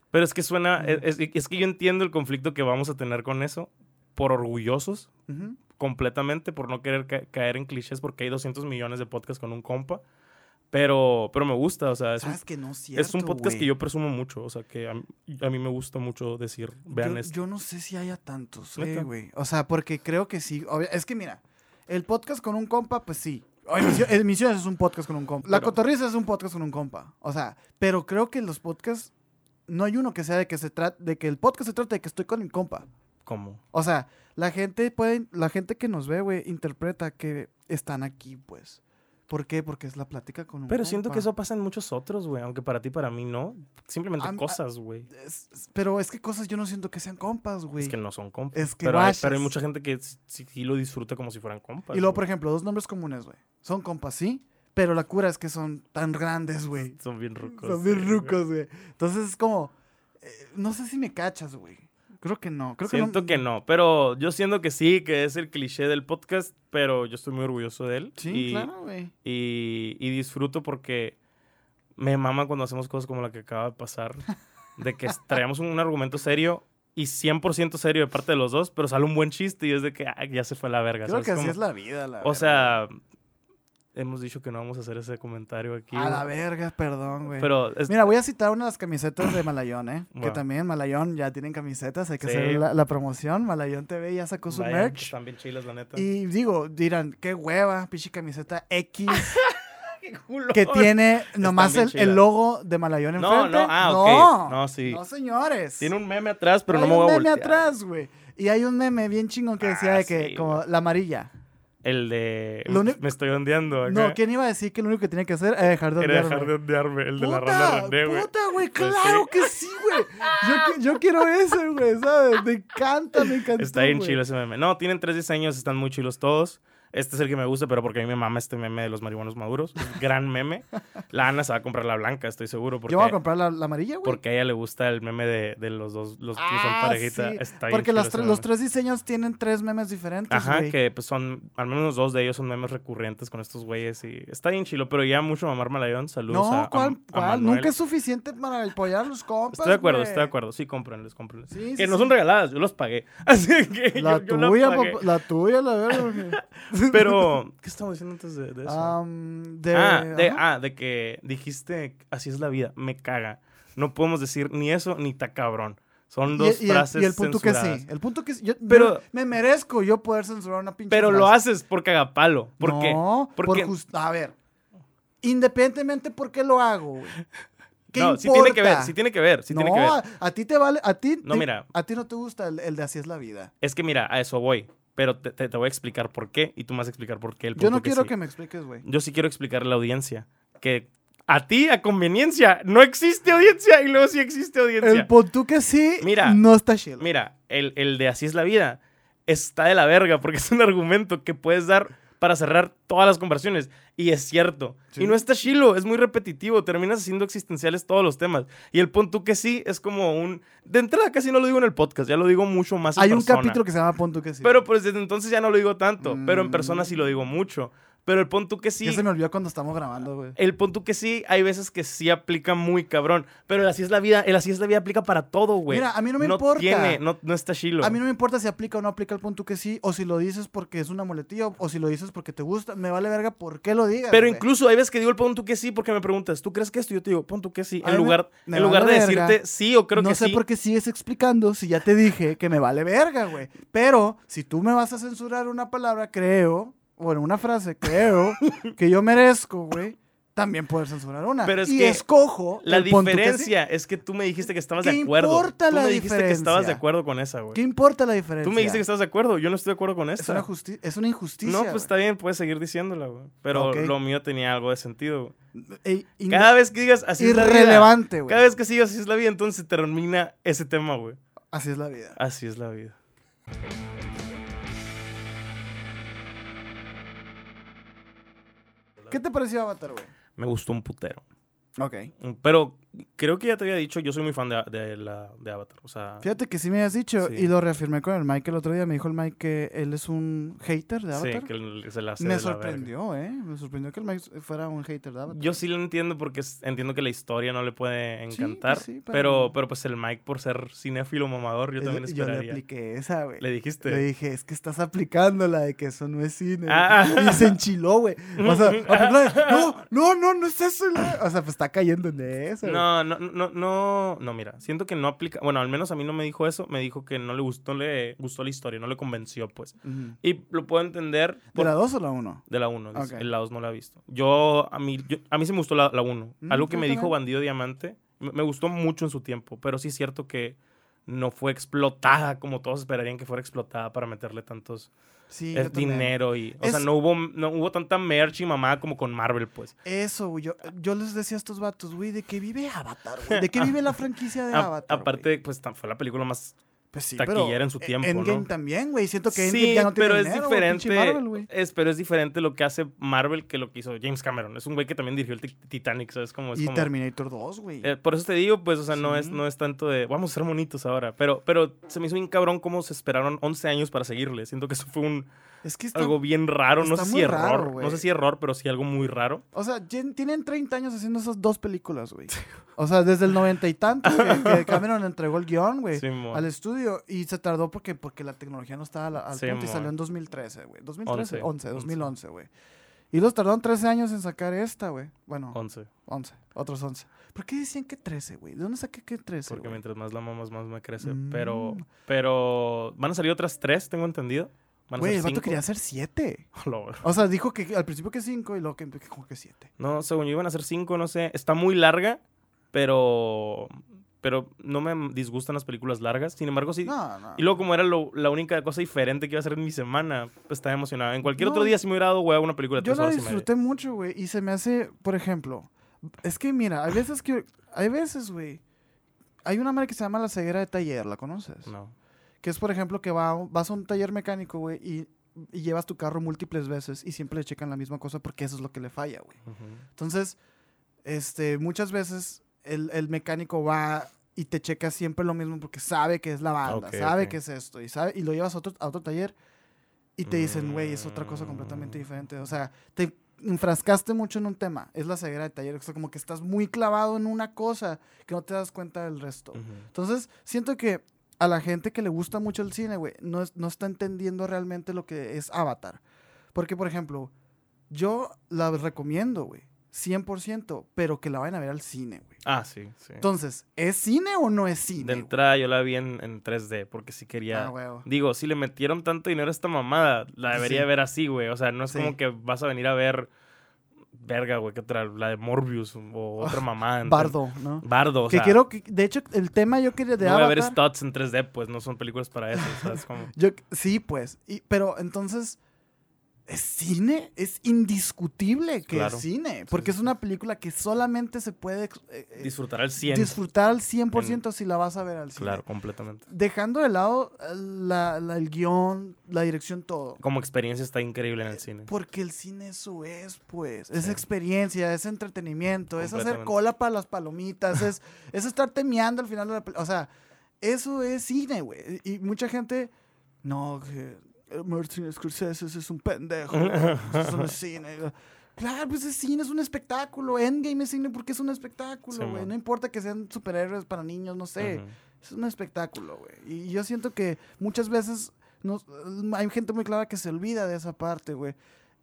Pero es que suena. Es, es- que yo entiendo el conflicto que vamos a tener con eso. Por orgullosos, ujú, completamente, por no querer ca- caer en clichés, porque hay 200 millones de podcasts con un compa. Pero, pero me gusta, o sea, es un, sabes que no es cierto, es un podcast que yo presumo mucho. O sea, que a, mí- a mí me gusta mucho decir, vean yo, esto. yo no sé si haya tantos, eh, güey. O sea, porque creo que sí. Es que mira, el podcast con un compa, pues sí. O (laughs) Emisiones es un podcast con un compa. La Pero- cotorriza es un podcast con un compa. O sea, pero creo que los podcasts no hay uno que sea de que se trate de que el podcast se trate de que estoy con mi compa. ¿Cómo? O sea, la gente puede, la gente que nos ve, güey, interpreta que están aquí, pues. ¿Por qué? Porque es la plática con un Pero siento que eso pasa en muchos otros, güey. Aunque para ti, para mí, no. Simplemente Am- cosas, güey. Pero es que cosas yo no siento que sean compas, güey. Es que no son compas. Es que pero, hay, pero hay mucha gente que sí, sí lo disfruta como si fueran compas. Y luego, por ejemplo, dos nombres comunes, güey. Son compas, sí, pero la cura es que son tan grandes, güey. Son bien rucos. Son bien rucos, güey. Entonces es como, eh, no sé si me cachas, güey. Creo que no. Creo Siento que no. que no, pero yo siento que sí, que es el cliché del podcast, pero yo estoy muy orgulloso de él. Sí, y, claro, güey. y, y disfruto porque me mama cuando hacemos cosas como la que acaba de pasar, (laughs) de que traíamos un, un argumento serio y 100% serio de parte de los dos, pero sale un buen chiste y es de que "Ay, ya se fue la verga. Creo ¿sabes que así es la vida, la O sea, hemos dicho que no vamos a hacer ese comentario aquí. A la verga, perdón, güey. Pero es- Mira, voy a citar una de las camisetas de Malayón, ¿eh? Que también Malayón ya tienen camisetas, hay que Sí. hacer la, la promoción. Malayón TV ya sacó su vayan, merch. Están bien chilas, la neta. Y digo, dirán, qué hueva, pinche camiseta X, (laughs) ¡Qué culo! que tiene nomás el, logo de Malayón No, enfrente. no, ah, ok. No, No, sí. no, señores. Tiene un meme atrás, pero Hay no me voy a un meme voltear. atrás, güey. Y hay un meme bien chingón que decía Ah, de que, sí, como la amarilla. El de. Lo único- Me estoy ondeando. acá. No, ¿quién iba a decir que lo único que tenía que hacer era dejar de Era odiarme? dejar de ondearme. El de la ronda René, güey. Puta, güey, Pues claro que sí, güey. Yo, qui- yo quiero ese, güey, ¿sabes? Me encanta, me encanta. Está bien chido ese meme. No, tienen tres diseños, están muy chilos todos. Este es el que me gusta, pero porque a mí me mama este meme de los marihuanos maduros. Gran meme. (laughs) La Ana se va a comprar la blanca, estoy seguro. Porque, Yo voy a comprar la, la amarilla, güey. porque a ella le gusta el meme de, de los dos, los que son Ah, parejita. sí, Está bien Porque las tre- los tres diseños tienen tres memes diferentes, Ajá, que pues son, al menos dos de ellos son memes recurrentes con estos güeyes y está bien chilo, pero ya mucho mamar malayón, saludos No, a- ¿cuál? a cuál? Nunca es suficiente para apoyar los compas, Estoy de acuerdo, estoy de acuerdo. Sí, cómprenles, cómprenles. Sí, que sí, no son regaladas, yo los pagué. (laughs) Así que La yo, yo tuya, pagué. papá, la tuya, la verga. (laughs) Pero, (laughs) ¿qué estamos diciendo antes de, de eso? De, ah, de, ah, de que dijiste, así es la vida, me caga. No podemos decir ni eso ni ta cabrón. Son Y- dos y, el, frases y el punto que sí. El punto que sí. Yo, Pero- yo me merezco yo poder censurar una pinche Pero lo haces por cagapalo. ¿Por qué? No, Porque por just- A ver. Independientemente por qué lo hago, güey. (laughs) ¿Qué no, importa? sí tiene que ver, sí tiene que ver, sí no, tiene que ver. A, a ti te vale. A ti, No, te- mira. a ti no te gusta el, el de así es la vida. Es que mira, a eso voy. Pero te, te- te voy a explicar por qué y tú me vas a explicar por qué. El Yo no quiero que me expliques, güey. Yo sí quiero explicarle a la audiencia que a ti, a conveniencia, no existe audiencia y luego sí existe audiencia. El punto que sí Mira, no está chido. Mira, el, el de así es la vida está de la verga porque es un argumento que puedes dar para cerrar todas las conversaciones. Y es cierto. Sí. Y no está chilo, es muy repetitivo. Terminas haciendo existenciales todos los temas. Y el punto que sí es como un. De entrada casi no lo digo en el podcast, ya lo digo mucho más en Hay un capítulo que se llama Punto que sí. Pero pues desde entonces ya no lo digo tanto. Pero en persona sí lo Mm. digo mucho. Pero el punto que sí. Ya se me olvidó cuando estamos grabando, güey. El punto que sí, hay veces que sí aplica muy cabrón. Pero el así es la vida, el así es la vida aplica para todo, güey. Mira, a mí no me importa. Tiene, no, no está chilo. A mí no me importa si aplica o no aplica el punto que sí, o si lo dices porque es una muletilla, o si lo dices porque te gusta. Me vale verga por qué lo digas. Pero güey. incluso hay veces que digo el punto que sí porque me preguntas, ¿tú crees que esto? Yo te digo, punto que sí. A En me- lugar, me en lugar de verga. decirte sí o creo no que sé sí. por qué sigues explicando si ya te dije que me vale verga, güey. Pero si tú me vas a censurar una palabra, creo, bueno, una frase, creo que yo merezco, güey, también poder censurar una. Pero es y que escojo La que sí. diferencia es que tú me dijiste que estabas ¿Qué de acuerdo. importa tú la me dijiste que estabas de acuerdo con esa, güey. ¿Qué importa la diferencia? Tú me dijiste que estabas de acuerdo, yo no estoy de acuerdo con es esta. una, es una injusticia. no, pues está bien, puedes seguir diciéndola, güey. Pero lo mío tenía algo de sentido. güey. Ey, in- Cada vez que digas así es la vida. irrelevante, güey. Cada vez que sigas así es la vida, entonces termina ese tema, güey. Así es la vida. Así es la vida. ¿Qué te pareció Avatar, güey? Me gustó un putero. Ok. Pero creo que ya te había dicho, yo soy muy fan de, de la, de Avatar. O sea, Fíjate que sí me habías dicho Sí. y lo reafirmé con el Mike el otro día. Me dijo el Mike que él es un hater de sí, Avatar. que el- se la hace me de la sorprendió, ¿eh? Me sorprendió que el Mike fuera un hater de Avatar. Yo sí lo entiendo porque entiendo que la historia no le puede Sí, encantar. pues sí, pero... pero- Pero, pues el Mike, por ser cinéfilo mamador, yo también yo le esperaría. apliqué esa, güey. Le dijiste. Le dije, es que estás aplicando la de que eso no es cine. Ah. Y se enchiló, güey. O sea, (laughs) la no, no, no, no es eso. la-". O sea, pues está cayendo en eso. güey. No, no, no, no, no, mira, siento que no aplica, bueno, al menos a mí no me dijo eso, me dijo que no le gustó, no le gustó la historia, no le convenció, pues. Y lo puedo entender ¿De la 2 o la 1? de la 1, Ok. el la 2 no la he visto. Yo, a mí, yo- a mí sí me gustó la 1. Mm, Algo que me dijo. Bandido Diamante, me, me gustó mucho en su tiempo, pero sí es cierto que no fue explotada como todos esperarían que fuera explotada para meterle tantos Sí, también. dinero y, o sea, Es- no hubo, no hubo tanta merch y mamá como con Marvel, pues. Eso, güey. Yo, yo les decía a estos vatos, güey, ¿de qué vive Avatar, güey? (laughs) ¿De qué vive la franquicia de Avatar? güey? aparte, pues fue la película más pues sí, taquillera pero en su tiempo, Endgame ¿no? también, güey. Siento que Endgame Sí, ya no tiene pero es dinero, diferente. Marvel, es, pero es diferente lo que hace Marvel que lo que hizo James Cameron. Es un güey que también dirigió el Titanic, ¿sabes? Como, es Y como- Terminator 2, güey. Eh, por eso te digo, pues, o sea, no, es, no es tanto de vamos a ser bonitos ahora. Pero, pero se me hizo bien cabrón cómo se esperaron 11 años para seguirle. Siento que eso fue un, es que está... algo bien raro. No sé si raro, error. güey. no sé si error, pero sí algo muy raro. O sea, tienen 30 años haciendo esas dos películas, güey. O sea, desde el 90 y tanto que, que (laughs) Cameron entregó el guion, güey. Sí, al estudio y se tardó porque, porque la tecnología no estaba al Sí, punto y salió en 2013, güey. 2013, 11, 11, 2011, güey. Y los tardaron 13 años en sacar esta, güey. Bueno, 11. 11, otros 11. ¿Por qué decían que 13, güey? ¿De dónde saqué que 13, Porque mientras más la mamas, más me crece. Pero, Mm. pero van a salir otras tres, tengo entendido. Güey, el vato cinco. quería hacer 7. Lo ver- O sea, dijo que al principio que 5 y luego que como que 7. No, según yo iban a ser cinco, no sé. Está muy larga, pero. Pero no me disgustan las películas largas. Sin embargo, sí. No, no. Y luego, como era lo- la única cosa diferente que iba a hacer en mi semana, pues estaba emocionado. En cualquier No, otro día, si me hubiera dado huevo una película de Yo tres la horas y media. disfruté mucho, güey. Y se me hace, por ejemplo, es que mira, hay veces que, hay veces, güey, hay una madre que se llama la ceguera de taller, ¿la conoces? No. Que es, por ejemplo, que va, vas a un taller mecánico, güey, y, y llevas tu carro múltiples veces y siempre le checan la misma cosa porque eso es lo que le falla, güey. Ujú. Entonces, este, muchas veces el, el mecánico va y te checa siempre lo mismo porque sabe que es la banda, Ok, sabe ok. que es esto, y, sabe, y lo llevas a otro, a otro taller y te dicen, güey, es otra cosa Mm. completamente diferente. O sea, te enfrascaste mucho en un tema, es la ceguera de taller, o sea, como que estás muy clavado en una cosa que no te das cuenta del resto. Ujú. Entonces, siento que a la gente que le gusta mucho el cine, güey, no, es- no está entendiendo realmente lo que es Avatar. Porque, por ejemplo, yo la recomiendo, güey, 100%, pero que la vayan a ver al cine, güey. Ah, sí, sí. Entonces, ¿es cine o no es De cine? güey? entrada yo la vi en, en 3D porque sí quería... Ah. Digo, si le metieron tanto dinero a esta mamada, la debería Sí. ver así, güey. O sea, no es Sí. como que vas a venir a ver... Verga, güey, ¿qué otra? La de Morbius o otra mamada. en- Bardo, ¿no? Bardo, o que sea... quiero, que, de hecho, el tema yo quería de no voy a ver Avatar... studs en 3D, pues no son películas para eso. O sea, es como... (laughs) Yo, sí, pues. Y, pero entonces, es cine, es indiscutible que Claro. es cine, porque sí, es una película que solamente se puede eh, eh, Disfrutar al 100. disfrutar al 100% si la vas a ver al cine. Claro, completamente. Dejando de lado eh, la- la- el guion, la dirección, todo. Como experiencia está increíble en el cine. Porque el cine eso es, pues. Es Sí. experiencia, es entretenimiento, es hacer cola para las palomitas, es, (laughs) es estar temeando al final de la película. O sea, eso es cine, güey. Y mucha gente, no, que Martin Scorsese es un pendejo. (laughs) es cine. Claro, pues es cine, es un espectáculo. Endgame es cine porque es un espectáculo, güey. no importa que sean superhéroes para niños, no sé. Ujú. Es un espectáculo, güey. Y yo siento que muchas veces nos- hay gente muy clara que se olvida de esa parte, güey.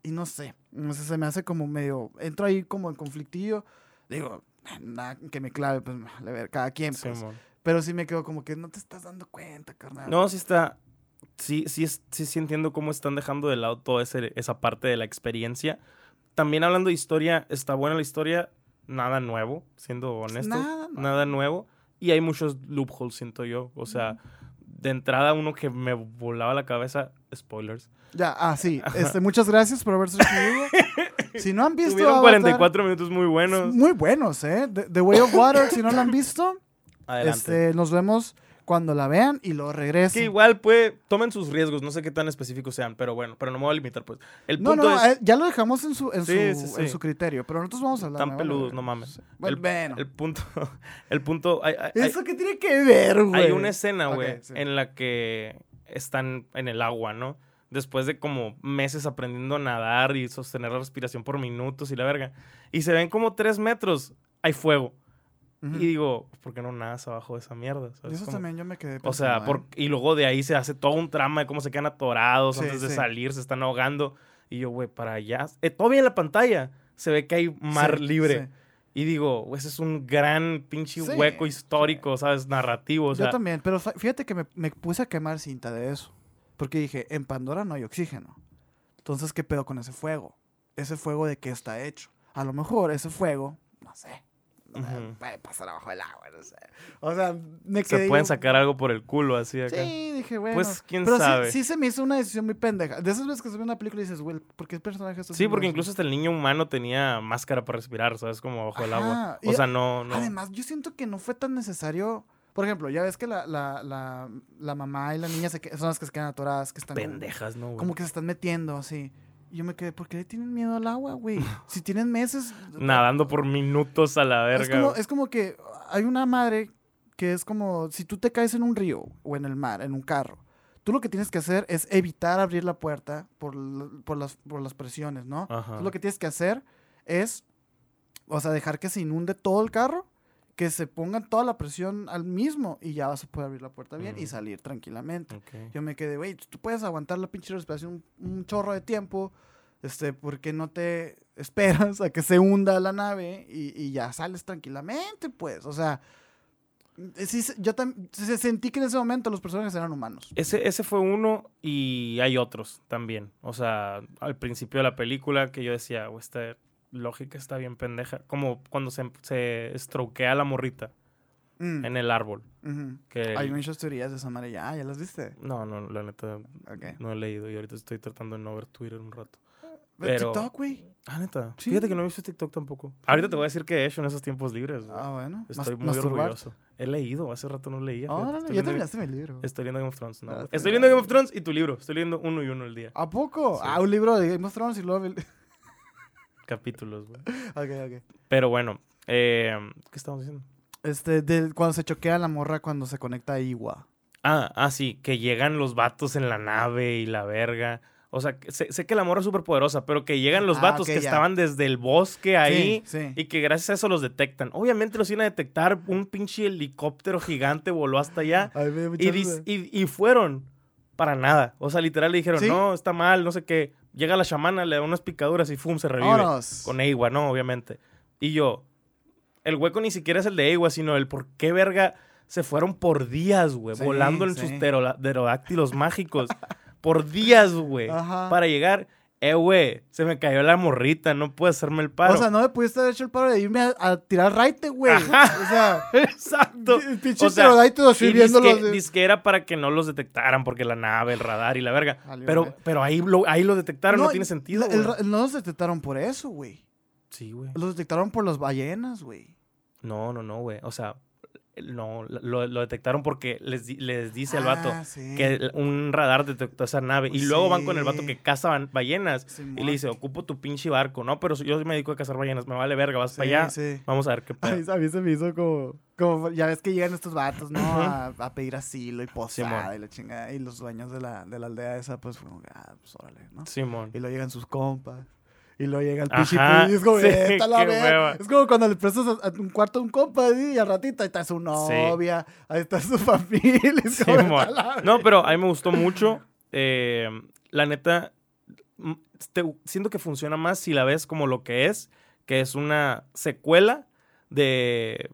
Y no sé, no sé, se me hace como medio, entro ahí como en conflictillo. Digo, nada que me clave, pues, cada quien, pues. Pero sí me quedo como que no te estás dando cuenta, carnal. No, sí está. Sí, sí, sí, sí entiendo cómo están dejando de lado toda ese- esa parte de la experiencia. También hablando de historia, está buena la historia, nada nuevo, siendo honesto. Nada, Nada nuevo. Y hay muchos loopholes, siento yo. O sea, de entrada, uno que me volaba la cabeza, spoilers. Ya, ah, sí. Este, muchas gracias por haber suscribido. (laughs) si no han visto Tuvieron Avatar, 44 minutos muy buenos. muy buenos, ¿eh? The, The Way of Water, si no la han visto, Adelante. este, nos vemos cuando la vean y que regresen. igual, pues, tomen sus riesgos. No sé qué tan específicos sean, pero bueno, pero no me voy a limitar, pues. El No, punto no, es. eh, ya lo dejamos en su, en, Sí, su, sí, en sí. su criterio, pero nosotros vamos a hablar. Tan peludos, no mames. Bueno, El- bueno. El punto. (laughs) El punto. Hay, hay- hay- ¿Eso qué tiene que ver, güey? hay una escena, güey, en la que están en el agua, ¿no? Después de como meses aprendiendo a nadar y sostener la respiración por minutos y la verga. Y se ven como tres metros. Hay fuego. Ujú. Y digo, ¿por qué no nadas abajo de esa mierda? Y ¿Sabes eso cómo? también yo me quedé O sea, pensando, por, ¿eh? y luego de ahí se hace todo un trama de cómo se quedan atorados Sí, antes de sí. salir, se están ahogando. Y yo, güey, para allá. Eh, todavía en la pantalla se ve que hay mar Sí, libre. Y digo, ese es un gran pinche hueco histórico, ¿sabes? Narrativo. O sea, yo también, pero fíjate que me, me puse a quemar cinta de eso. Porque dije, en Pandora no hay oxígeno. Entonces, ¿qué pedo con ese fuego? Ese fuego de qué está hecho. A lo mejor ese fuego, no sé, Puede pasar abajo del agua, no sé. O sea, me se quedé pueden yo- sacar algo por el culo, así acá. Sí, dije, bueno. Pues, quién pero sí- sabe. Sí, se me hizo una decisión muy pendeja. De esas veces que se ve una película y dices, güey, ¿por qué el personaje está Sí, porque incluso hasta el niño humano tenía máscara para respirar, ¿sabes? Como bajo el agua. Ajá, O sea, no, no. Además, yo siento que no fue tan necesario. Por ejemplo, ya ves que la, la, la, la mamá y la niña se que- son las que se quedan atoradas, que están pendejas, ¿no? güey? como que se están metiendo así. Y yo me quedé, ¿por qué le tienen miedo al agua, güey? (laughs) Si tienen meses. Nadando por minutos a la verga. Es como, es como que hay una madre que es como si tú te caes en un río o en el mar, en un carro. Tú lo que tienes que hacer es evitar abrir la puerta por, por, las, por las presiones, ¿no? Tú lo que tienes que hacer es, o sea, dejar que se inunde todo el carro, que se ponga toda la presión al mismo y ya vas a poder abrir la puerta bien y salir tranquilamente. Yo me quedé, güey, tú puedes aguantar la pinche respiración un, un chorro de tiempo, este, porque no te (laughs) esperas a que se hunda la nave y, y ya sales tranquilamente, pues, o sea, eh, sí, yo también sentí que en ese momento los personajes eran humanos. Ese, ese fue uno y hay otros también. O sea, al principio de la película que yo decía, "Güey, esta lógica está bien pendeja. Como cuando se, se estroquea la morrita Mm, en el árbol. Que Hay el- muchas teorías de esa manera, ya, ya las viste. No, no, la neta no he leído y ahorita estoy tratando de no ver Twitter un rato. Pero- TikTok, güey. Ah, neta. Sí. Fíjate que no he visto TikTok tampoco. Ahorita te voy a decir qué he hecho en esos tiempos libres. Ah, bueno. Estoy Mas- muy orgulloso. He leído, hace rato no leía. fíjate. Órale, Estoy ya terminaste mi libro. Estoy leyendo Game of Thrones. no, Ah, Estoy leyendo Game of Thrones y tu libro. Estoy leyendo uno y uno al día. ¿A poco? Sí. Ah, un libro de Game of Thrones y luego... (laughs) Capítulos, güey. (laughs) ok, ok. Pero bueno, eh, ¿qué estamos diciendo? Este, cuando se choquea la morra cuando se conecta a Iwa. Ah, ah, sí, que llegan los vatos en la nave y la verga. O sea, sé, sé que la morra es súper poderosa, pero que llegan los Ah, vatos que ya. estaban desde el bosque ahí Sí, sí. y que gracias a eso los detectan. Obviamente los iban a detectar, un pinche helicóptero gigante voló hasta allá (laughs) Ay, y, fueron para nada. O sea, literal le dijeron, Sí. no, está mal, no sé qué. Llega la chamana, le da unas picaduras y ¡fum! se revive. Vámonos. Con Eiwa, ¿no? Obviamente. Y yo, el hueco ni siquiera es el de Eiwa, sino el por qué verga se fueron por días, güey, Sí, volando en sí. sus pterodáctilos mágicos. por días, güey, para llegar. Eh, güey, se me cayó la morrita, no puedo hacerme el paro. O sea, no me pudiste haber hecho el paro de irme a, a tirar raite, güey. Ajá. O sea, (laughs) Exacto. pinche O sea, así viéndolo. disque, era para que no los detectaran, porque la nave, el radar y la verga. Pero, pero ahí, lo, ahí lo detectaron, no, tiene sentido. el no los detectaron por eso, güey. Sí, güey. Los detectaron por las ballenas, güey. No, no, no, güey. O sea, no, lo, lo detectaron porque les, les dice al vato Ah, sí. que el- un radar detectó esa nave. Y luego van con el vato que caza ballenas. Y le dice, ocupo tu pinche barco. No, pero yo me dedico a cazar ballenas. Me vale verga, vas para allá. Vamos a ver qué. (laughs) Ay, a mí se me hizo como, como ya ves que llegan estos vatos, ¿no? A, a pedir asilo y posada y la chingada. Y los dueños de la, de la aldea esa, pues, fue como, ah, pues órale, ¿no? Simón. Y luego llegan sus compas. Y luego llega el Ajá, pichi y es como, cuando le prestas a- a un cuarto a un compa ¿sí? y al ratito ahí está su novia, ahí está su (laughs) familia. es como, Simón. "Vete a la No, pero a mí me gustó mucho. Eh, la neta, te- siento que funciona más si la ves como lo que es, que es una secuela de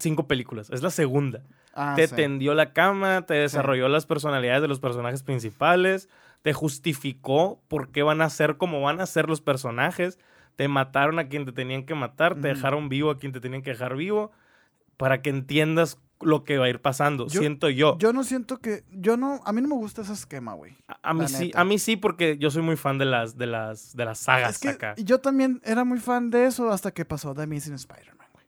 cinco películas. Es la segunda. Ah, te tendió la cama, te desarrolló las personalidades de los personajes principales, te justificó por qué van a ser como van a ser los personajes, te mataron a quien te tenían que matar, te dejaron vivo a quien te tenían que dejar vivo, para que entiendas lo que va a ir pasando. Yo- Siento yo. Yo no siento que, yo no, a mí no me gusta ese esquema, güey. A- A mí sí, neta. a mí sí, porque yo soy muy fan de las, de las, de las sagas Es que acá. yo también era muy fan de eso hasta que pasó The Amazing Spider-Man, güey.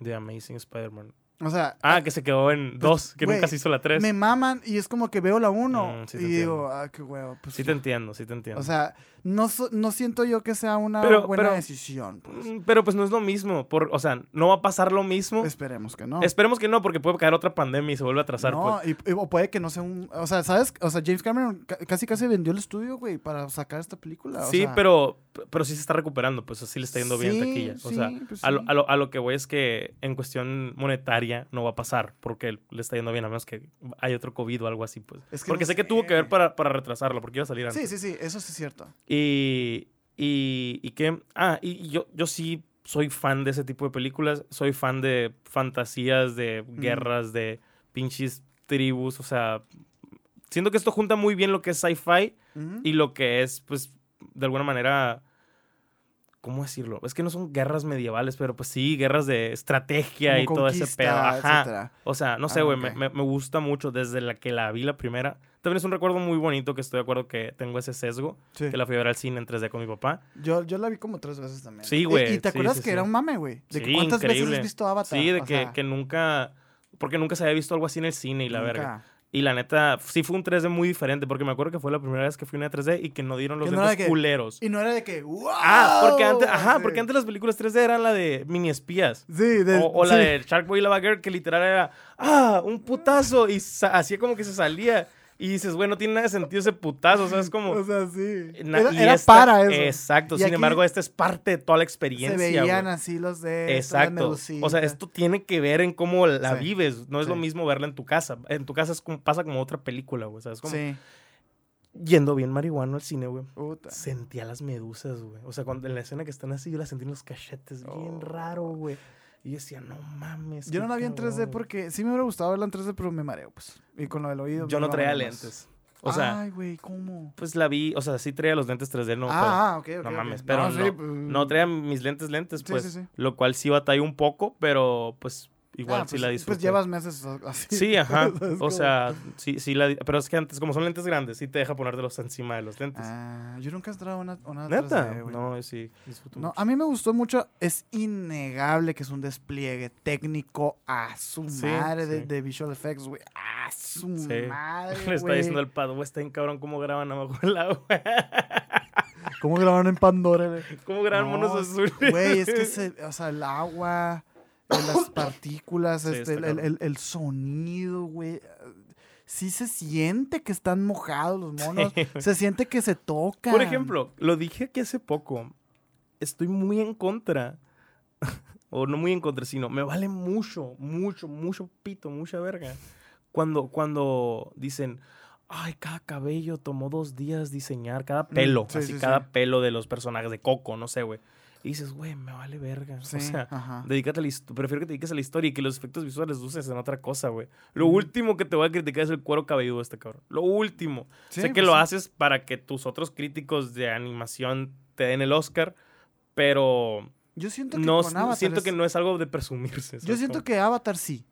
De Amazing Spider-Man. O sea, Ah, que se quedó en dos, que nunca se hizo la tres. me maman y es como que veo la uno Mm, sí y digo, ah, qué huevo. Pues, Sí te entiendo, sí te entiendo. o sea, no, so- no siento yo que sea una Pero- buena pero- decisión. Pues. Mm, Pero pues no es lo mismo. Por, o sea, no va a pasar lo mismo. Esperemos que no. Esperemos que no, porque puede caer otra pandemia y se vuelve a atrasar. no, pues. y, y- o puede que no sea un... O sea, ¿sabes? O sea, James Cameron ca- casi casi vendió el estudio, güey, para sacar esta película. o sí, sea, pero, pero sí se está recuperando, pues así le está yendo bien Sí, taquilla. O sí, sea, pues a, lo, a lo- a lo que voy es que en cuestión monetaria no va a pasar, porque le está yendo bien, a menos que hay otro COVID o algo así, pues. Es que porque no sé que tuvo que ver para, para retrasarlo, porque iba a salir antes. Sí, sí, sí, eso sí es cierto. Y, y, y que, ah, y yo, yo sí soy fan de ese tipo de películas, soy fan de fantasías, de guerras, de pinches tribus, o sea, siento que esto junta muy bien lo que es sci-fi y lo que es, pues, de alguna manera, ¿cómo decirlo? Es que no son guerras medievales, pero pues sí, guerras de estrategia y todo ese pedo. Ajá. etcétera. O sea, no sé, Ah, güey, me, me- me gusta mucho desde la que la vi la primera. También es un recuerdo muy bonito que estoy de acuerdo que tengo ese sesgo, Sí. que la fui a ver al cine en 3D con mi papá. Yo, yo la vi como tres veces también. Sí, Y- güey, ¿Y, te sí, acuerdas sí, que era un mame, güey? De que cuántas veces has visto Avatar. Sí, de que, nunca, porque nunca se había visto algo así en el cine y la verga. Y la neta, sí fue un 3D muy diferente, porque me acuerdo que fue la primera vez que fui a una 3D y que no dieron los no que- culeros. Y no era de que, ¡wow! Ah, porque antes, ajá, Sí. porque antes las películas 3D eran la de mini espías. Sí, de, O, o la de Shark Boy y Lava Girl, que literal era, ah, un putazo. Y hacía como que se salía. Y dices, güey, no tiene nada de sentido ese putazo. O sea, es como. (laughs) O sea, sí. Era, y era esta- para eso. Exacto. Y Sin embargo, esta es parte de toda la Se experiencia. veían güey. así los de... Exacto. O sea, esto tiene que ver en cómo la Sí, vives. No es lo mismo verla en tu casa. En tu casa es como, pasa como otra película, güey. ¿Sabes? Como Sí. yendo bien marihuano al cine, güey. Sentía las medusas, güey. O sea, cuando en la escena que están así, yo las sentí en los cachetes. Bien Oh. raro, güey. Y yo decía, no mames. Yo no la vi en 3D cabrón, güey". porque sí me hubiera gustado verla en 3D, pero me mareo, pues. Y con lo del oído. Yo no traía lentes. O sea, Ay, güey, ¿cómo? pues la vi, o sea, sí traía los lentes 3D, no, ah, ah, ok, ok. no mames, pero no, pues, no traía mis lentes lentes, pues, sí, sí. lo cual sí batalla un poco, pero pues igual ah, sí pues, la disfruté. Pues llevas meses así. Sí, (laughs) ajá, o sea, sí, sí la, pero es que antes, como son lentes grandes, sí te deja ponértelos encima de los lentes. Ah, yo nunca he entrado una, una ¿Neta? 3D, güey. no, sí, disfruto No, mucho. a mí me gustó mucho. Es innegable que es un despliegue técnico a su Sí, madre de, sí. de visual effects, güey. A su madre, (laughs) Le está diciendo al pad, güey, está bien cabrón cómo graban abajo del agua. ¿Cómo grabaron en Pandora, güey? ¿Cómo graban No, monos es- azules? Güey, es que (laughs) se, o sea, el agua, las (laughs) partículas, Sí, este, el, el- cabrón. el sonido, güey. Sí se siente que están mojados los monos. Se siente que se tocan. Por ejemplo, lo dije aquí hace poco. Estoy muy en contra. (laughs) o no muy en contra, sino me vale mucho, mucho, mucho pito, mucha verga. Cuando, cuando dicen, ay, cada cabello tomó dos días diseñar, cada pelo, sí, así cada pelo de los personajes de Coco, no sé, güey. Y dices, güey, me vale verga. Sí, o sea, ajá. dedícate a la hist- prefiero que te dediques a la historia y que los efectos visuales uses en otra cosa, güey. Lo último que te voy a criticar es el cuero cabelludo de este cabrón. Lo último. Sí, sé que pues lo sí. haces para que tus otros críticos de animación te den el Oscar, pero Yo siento que no con Avatar siento es- que no es algo de presumirse. Yo ¿sabes siento que Avatar sí.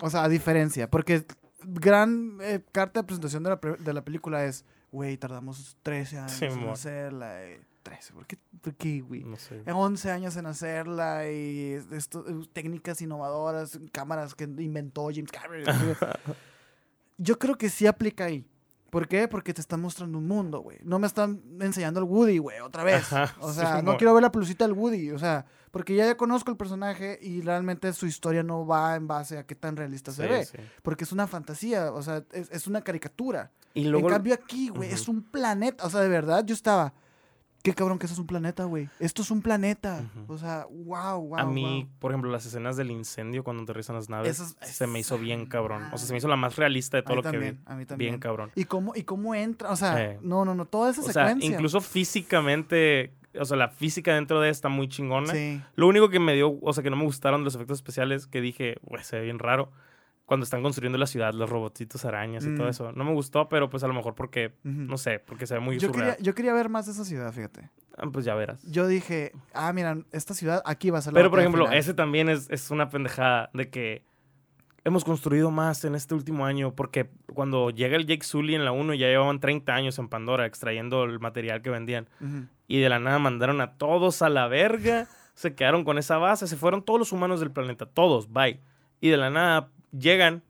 O sea, a diferencia. Porque gran eh, carta de presentación de la, de la película es, güey, tardamos 13 años Sí, en amor. hacerla. eh, 13, ¿por qué, por qué, güey? No sé. Eh, 11 años en hacerla y esto, eh, técnicas innovadoras, cámaras que inventó James Cameron. (laughs) Yo creo que sí aplica ahí. ¿Por qué? Porque te están mostrando un mundo, güey. No me están enseñando el Woody, güey, otra vez. Ajá, o sí, sea, no quiero ver la pelucita del Woody, o sea, porque ya, ya conozco el personaje y realmente su historia no va en base a qué tan realista se ve. sí. Porque es una fantasía, o sea, es, es una caricatura. Y luego, en cambio aquí, güey, es un planeta. O sea, de verdad, yo estaba... Qué cabrón que eso es un planeta, güey. Esto es un planeta. O sea, wow, wow. a mí, por ejemplo, las escenas del incendio cuando aterrizan las naves, Esas- se me hizo bien cabrón. O sea, se me hizo la más realista de A todo mí lo que vi. a mí también. Bien cabrón. ¿Y cómo, y cómo entra? O sea, Eh. no, no, no, toda esa O sea, secuencia. incluso físicamente, o sea, la física dentro de está muy chingona. Sí. Lo único que me dio, o sea, que no me gustaron los efectos especiales, que dije, güey, se ve bien raro, cuando están construyendo la ciudad, los robotitos arañas y todo Mm. eso. No me gustó, pero pues a lo mejor porque, no sé, porque se ve muy yo, surreal. quería, yo quería ver más de esa ciudad, fíjate. Ah, Pues ya verás. Yo dije, ah, mira, esta ciudad aquí va a ser la Pero, por ejemplo, final. ese también es, es una pendejada de que hemos construido más en este último año porque cuando llega el Jake Sully en la 1 ya llevaban 30 años en Pandora extrayendo el material que vendían Ujú. y de la nada mandaron a todos a la verga, se quedaron con esa base, se fueron todos los humanos del planeta, todos, bye. Y de la nada llegan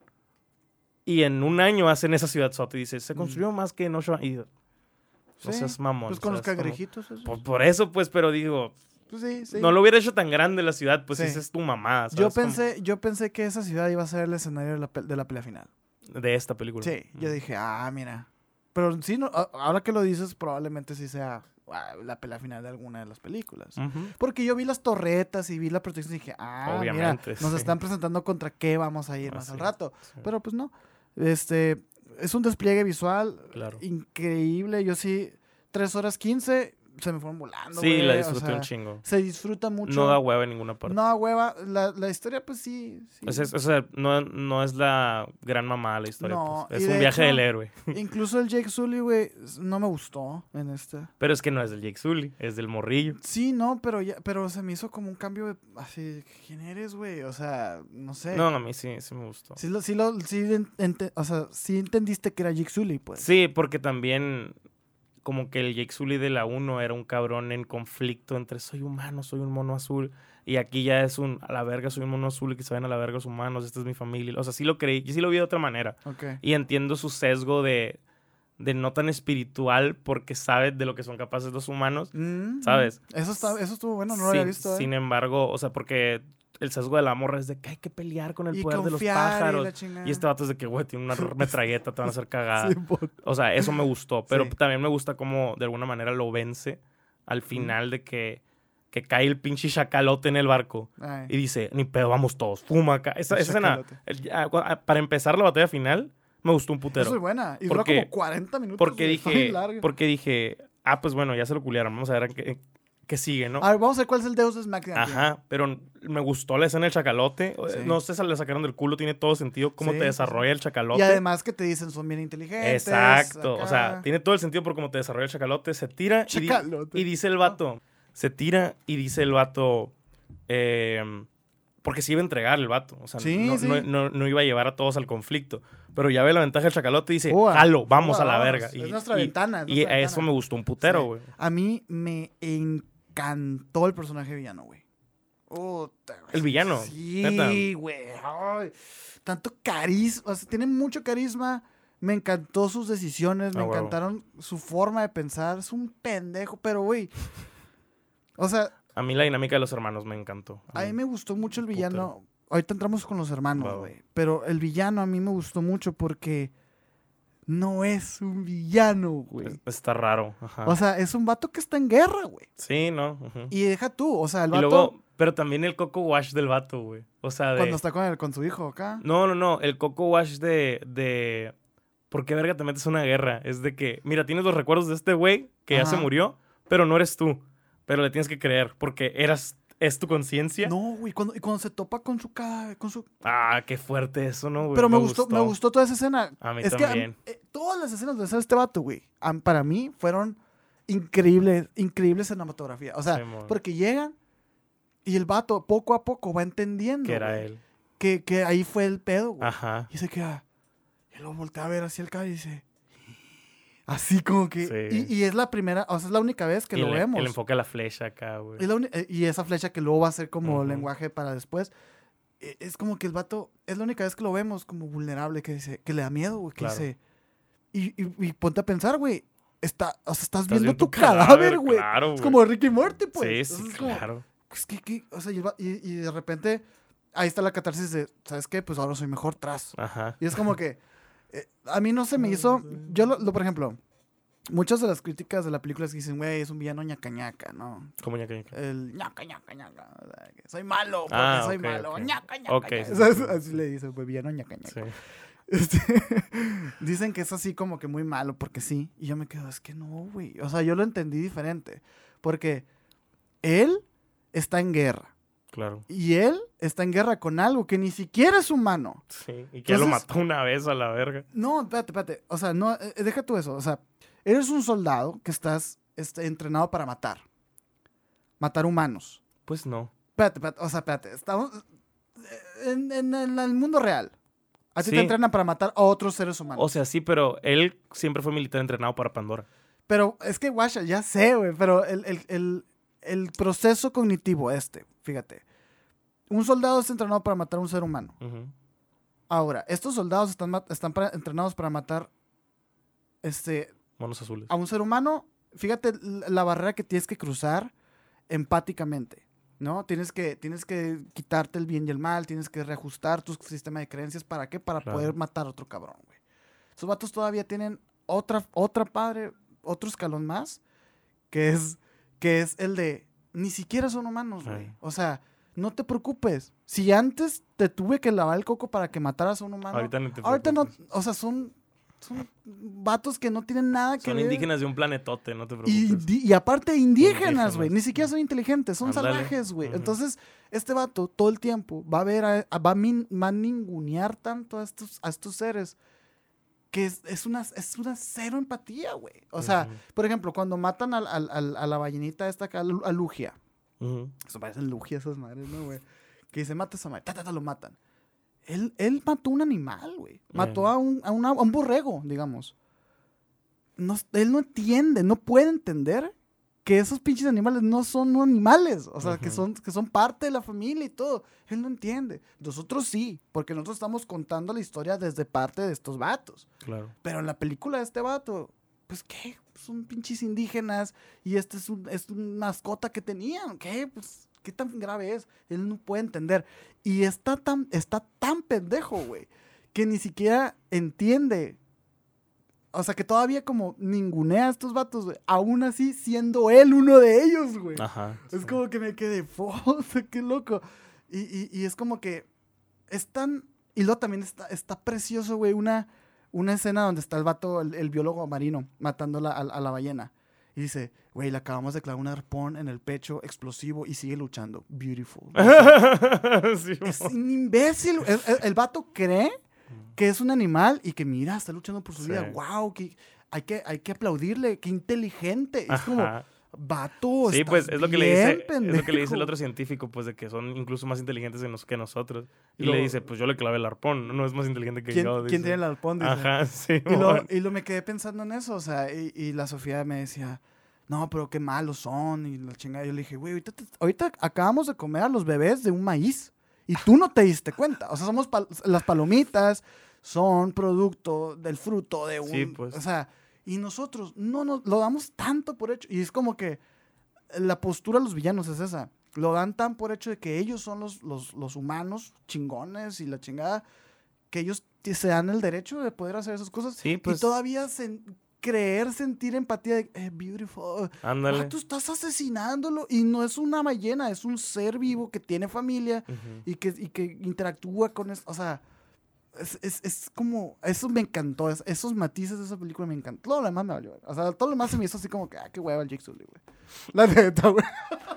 y en un año hacen esa ciudad sota y dice, se construyó más que en ocho años. No Sí, seas mamón. Pues con los cangrejitos. esos. Por, por eso, pues, pero digo, Pues sí, sí. no lo hubiera hecho tan grande la ciudad, pues esa es tu mamá. yo, pensé, yo pensé que esa ciudad iba a ser el escenario de la, de la pelea final. De esta película. Sí, yo Mm. dije, ah, mira. Pero sí, no, ahora que lo dices, probablemente sí sea la pelea final de alguna de las películas. Porque yo vi las torretas y vi la protección y dije, ah, Obviamente, mira, nos sí. están presentando contra qué vamos a ir Ah, más al rato. sí, Pero pues no. Este, es un despliegue visual claro. increíble. Yo sí, 3 horas 15 se me fueron volando. Sí, la o disfruté sea, un chingo. Se disfruta mucho. No da hueva en ninguna parte. No da hueva. La, la historia, pues sí. sea, es- o sea, no, no es la gran mamá la historia. No, pues. Es de un viaje hecho- del (laughs) héroe. Incluso el Jake Sully, güey, no me gustó en este. Pero es que no es del Jake Sully, es del morrillo. Sí, no, pero ya, pero se me hizo como un cambio de, así, ¿quién eres, güey? O sea, no sé. No, a mí sí, sí me gustó. Sí, lo, sí, lo, sí, en- ente- o sea, sí entendiste que era Jake Sully, pues. Sí, porque también como que el Jake Sully de la 1 era un cabrón en conflicto entre soy humano, soy un mono azul. Y aquí ya es un a la verga, soy un mono azul y que se vayan a la verga los humanos, esta es mi familia. O sea, sí lo creí, yo sí lo vi de otra manera. Ok. Y entiendo su sesgo de, de no tan espiritual porque sabe de lo que son capaces los humanos. Mm, ¿Sabes? Eso, está, eso estuvo bueno, no lo sin, había visto. ¿eh? sin embargo, o sea, porque el sesgo de la morra es de que hay que pelear con el y poder de los y pájaros. Y este vato es de que, güey, tiene una (laughs) metralleta, te van a hacer cagada. Sí, O sea, eso me gustó. Pero Sí. también me gusta cómo de alguna manera lo vence al final de que, que cae el pinche chacalote en el barco. Ay, Y dice, ni pedo, vamos todos, fuma acá. Esa, escena, el- para empezar la batalla final, me gustó un Eso putero. es buena. Y dura Porque- como 40 minutos. Porque dije, (laughs) porque dije, ah, pues bueno, ya se lo culiaron, vamos a ver qué, qué sigue, ¿no? A ver, vamos a ver cuál es el Deus Ex aquí. Ajá, pero me gustó la escena del chacalote. Sí. No sé si le sacaron del culo, tiene todo sentido cómo Sí, te desarrolla el chacalote. Y además que te dicen son bien inteligentes. Exacto, o sea, tiene todo el sentido por cómo te desarrolla el chacalote. Se tira y, di- Chacalote. y dice el vato, se tira y dice el vato, eh, porque se iba a entregar el vato, o sea, Sí, no, sí. no- no- no iba a llevar a todos al conflicto, pero ya ve la ventaja del chacalote y dice, Ua, jalo, vamos ua, a la verga. es Y, nuestra y- ventana, es y a eso me gustó un putero, güey. A mí me encantó el personaje villano, güey. El villano. Sí, güey. Tanto carisma. O sea, tiene mucho carisma. Me encantó sus decisiones. Me Ah, encantaron su forma de pensar. Es un pendejo, pero, güey. O sea, A mí la dinámica de los hermanos me encantó. a mí me gustó mucho el Putero. villano. Ahorita entramos con los hermanos, güey. Pero el villano a mí me gustó mucho porque no es un villano, güey. Es- Está raro. Ajá. O sea, es un vato que está en guerra, güey. sí, ¿no? Y deja tú, o sea, el Y vato luego, pero también el coco wash del vato, güey. O sea, de... cuando está con, el, con su hijo acá. No, no, no. El coco wash de. de... ¿Por qué verga te metes una guerra? Es de que, mira, tienes los recuerdos de este güey que ya se murió, pero no eres tú. Pero le tienes que creer porque eras, es tu conciencia. No, güey, cuando, y cuando se topa con su cara, con su... Ah, qué fuerte eso, ¿no, güey? Pero me, gustó, me gustó toda esa escena. A mí es que también. eh, todas las escenas de este vato, güey, para mí fueron increíbles, increíbles cinematografía. O sea, porque llegan y el vato poco a poco va entendiendo que era güey, él. Que, que ahí fue el pedo, güey. Ajá. Y se queda. Y lo voltea a ver hacia el cara y dice. Así como que. Sí. Y, y es la primera, o sea, es la única vez que y lo el, vemos. el enfoque a la flecha acá, güey. Eh, y esa flecha que luego va a ser como Ujú. lenguaje para después. eh, Es como que el vato, es la única vez que lo vemos como vulnerable, que dice, que le da miedo, güey, que Claro. dice. Y, y, y ponte a pensar, güey. Está, o sea, estás, Estás viendo tu cadáver, güey. claro, es como Ricky Morty, pues. sí, sí, es como, claro. pues, ¿qué- qué? O sea, y- y de repente, ahí está la catarsis de, ¿sabes qué? Pues ahora soy mejor tras. Ajá. Y es como que eh, a mí no se me hizo. Yo, lo, lo- por ejemplo, muchas de las críticas de la película es que dicen, güey, es un villano ñaca ñaca, ¿no? Como ñaca, ñaca. El ñaca ñaca ñaca. o sea, que Soy malo, porque Ah, soy ok, malo. ok. ñaca ñaca. Ok, ñaca. sí, O sea, sí, sí. Así le dicen, pues villano ñaca ñaca. Sí. (laughs) Este, (laughs) dicen que es así como que muy malo, porque sí. Y yo me quedo, es que no, güey. O sea, yo lo entendí diferente. Porque él está en guerra. Claro. Y él está en guerra con algo que ni siquiera es humano. Sí. Y que lo mató una vez a la verga. No, espérate, espérate. O sea, no, eh, deja tú eso. O sea, eres un soldado que estás este, entrenado para matar. Matar humanos. Pues no. Espérate, espérate. O sea, espérate. Estamos eh, en, en- en el mundo real. A ti Sí. te entrenan para matar a otros seres humanos. O sea, sí, pero él siempre fue militar entrenado para Pandora. pero es que, guacha, ya sé, güey. Pero el, el- el- el proceso cognitivo este, fíjate. Un soldado es entrenado para matar a un ser humano. Ahora, estos soldados están, están para- entrenados para matar este, Monos azules. a un ser humano, fíjate la barrera que tienes que cruzar empáticamente, ¿no? Tienes que, tienes que quitarte el bien y el mal, tienes que reajustar tu sistema de creencias. ¿Para qué? Para Claro. poder matar a otro cabrón, güey. Esos vatos todavía tienen otra, otra padre, otro escalón más, que es, que es el de ni siquiera son humanos, güey. O sea, no te preocupes. Si antes te tuve que lavar el coco para que mataras a un humano, Ahorita no te ahorita no, preocupes. o sea, son, son vatos que no tienen nada que Son ver. indígenas de un planetote, no te Y, preocupes. di- y aparte indígenas, güey. Ni siquiera son inteligentes, son salvajes, güey. Entonces, este vato todo el tiempo va a ver, a, a- va, a min- va a ningunear tanto a estos, a estos seres que es, es una, es una cero empatía, güey. O sea, por ejemplo, cuando matan al- al- a la ballenita esta acá, a Lu- a Lugia. Ujú. Eso parecen Lugia esas madres, ¿no, güey? Que dice, mata a esa madre, ta, ta, ta, lo matan. Él, él mató un animal, güey. Mató a, un, a, una- a un borrego, digamos. No, él no entiende, no puede entender que esos pinches animales no son animales. O sea, que, son, que son parte de la familia y todo. Él no entiende. Nosotros sí, porque nosotros estamos contando la historia desde parte de estos vatos. Claro. Pero en la película de este vato, pues qué, son pinches indígenas y este es, un, es una mascota que tenían, ¿qué? Pues, ¿qué tan grave es? Él no puede entender. Y está tan, está tan pendejo, güey, que ni siquiera entiende. O sea, que todavía como ningunea a estos vatos, güey. Aún así, siendo él uno de ellos, güey. Ajá. Es sí. como que me quedé, (laughs) "Foda, qué loco. Y, y- y es como que es tan. Y luego también está, está precioso, güey, una, una escena donde está el vato, el, el biólogo marino, matando a, a la ballena. Y dice, güey, le acabamos de clavar un arpón en el pecho explosivo y sigue luchando. Beautiful. (laughs) Sí, es un imbécil. El, el- el vato cree que es un animal y que mira, está luchando por su Sí. vida. Wow, que hay, que hay que aplaudirle, qué inteligente. Es como, vato, Sí, pues es lo que le dice, es lo que le dice el pendejo". otro científico, pues de que son incluso más inteligentes que nos- que nosotros. Y le dice, pues yo le clavé el arpón, no es más inteligente que ¿Quién, yo. quién tiene el arpón? Dice. Ajá, (laughs) sí. Y lo, y lo me quedé pensando en eso, o sea, y, y la Sofía me decía, no, pero qué malos son, y la chingada. Yo le dije, güey, ahorita acabamos de comer a los bebés de un maíz, y tú no te diste cuenta. O sea, somos pal- las palomitas son producto del fruto de un... Sí, pues. O sea, y nosotros no nos lo damos tanto por hecho, y es como que la postura de los villanos es esa. Lo dan tan por hecho de que ellos son los, los, los humanos chingones y la chingada, que ellos se dan el derecho de poder hacer esas cosas. Sí, pues. y todavía sen- creer, sentir empatía de, eh, beautiful. Ándale. Ah, tú estás asesinándolo y no es una ballena, es un ser vivo que tiene familia y que, y que interactúa con esto. O sea, Es, es, es como. Eso me encantó. es- esos matices de esa película me encantó. Todo lo demás me valió. O sea, todo lo demás se me hizo así como que, ah, qué hueva el Jake Sully, güey. (laughs) La neta, güey.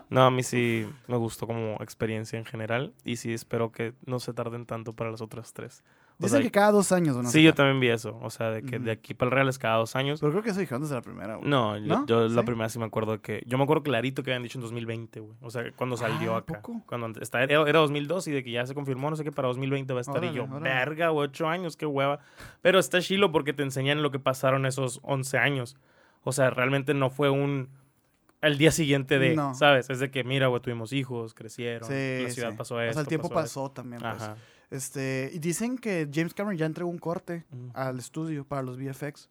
No, a mí sí me gustó como experiencia en general. Y sí espero que no se tarden tanto para las otras tres. O Dicen sea, que cada dos años, ¿o ¿no? sí, yo también vi eso. O sea, de que de aquí para el Real es cada dos años. Pero creo que eso dijeron desde la primera, güey. No, yo, ¿No? yo la ¿Sí? primera sí me acuerdo que. Yo me acuerdo clarito que habían dicho en 2020, güey. O sea, cuando salió Ah, ¿a acá. poco? Cuando está, era, era 2002 y de que ya se confirmó, no sé qué, para 2020 va a estar. y yo, Órale, verga, güey, ocho años, qué hueva. Pero está chilo porque te enseñan lo que pasaron esos 11 años. O sea, realmente no fue un. El día siguiente de, No. ¿sabes? Es de que, mira, güey, tuvimos hijos, crecieron, Sí, la ciudad sí. pasó O esto. sea, el tiempo pasó pasó también, pues. Ajá. Este, y dicen que James Cameron ya entregó un corte Mm. al estudio para los VFX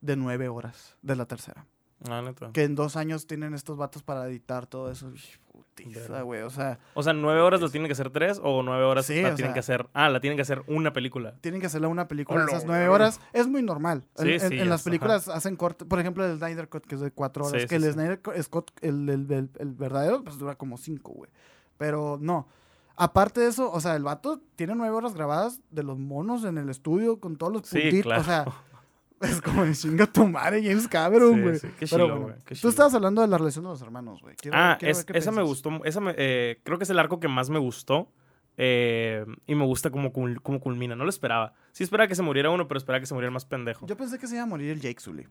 de nueve horas de la tercera. Ah, neta. Que en dos años tienen estos vatos para editar todo eso. Putiza, güey. O sea, O sea, ¿nueve horas lo tienen que hacer tres o nueve horas Sí, la tienen sea- que hacer? Ah, la tienen que hacer una película. tienen que hacerle una película esas nueve horas. Es muy normal. En, Sí, en- sí, en ya las películas hacen corte. Por ejemplo, el Snyder Cut, que es de cuatro horas. Sí, que sí, el sí. Snyder Cut- Scott, el, el- el- el verdadero, pues dura como cinco, güey. Pero no. Aparte de eso, o sea, el vato tiene nueve horas grabadas de los monos en el estudio con todos los Sí, puntitos. claro. O sea, es como de chinga tu madre, James Cameron, güey. sí, qué Pero chilo, güey, qué tú chilo. estabas hablando de la relación de los hermanos, güey. Ah, quiero es- ver qué esa me gustó. Esa me- eh, creo que es el arco que más me gustó. eh, y me gusta cómo, cómo culmina. No lo esperaba. Sí esperaba que se muriera uno, pero esperaba que se muriera el más pendejo. Yo pensé que se iba a morir el Jake Sully.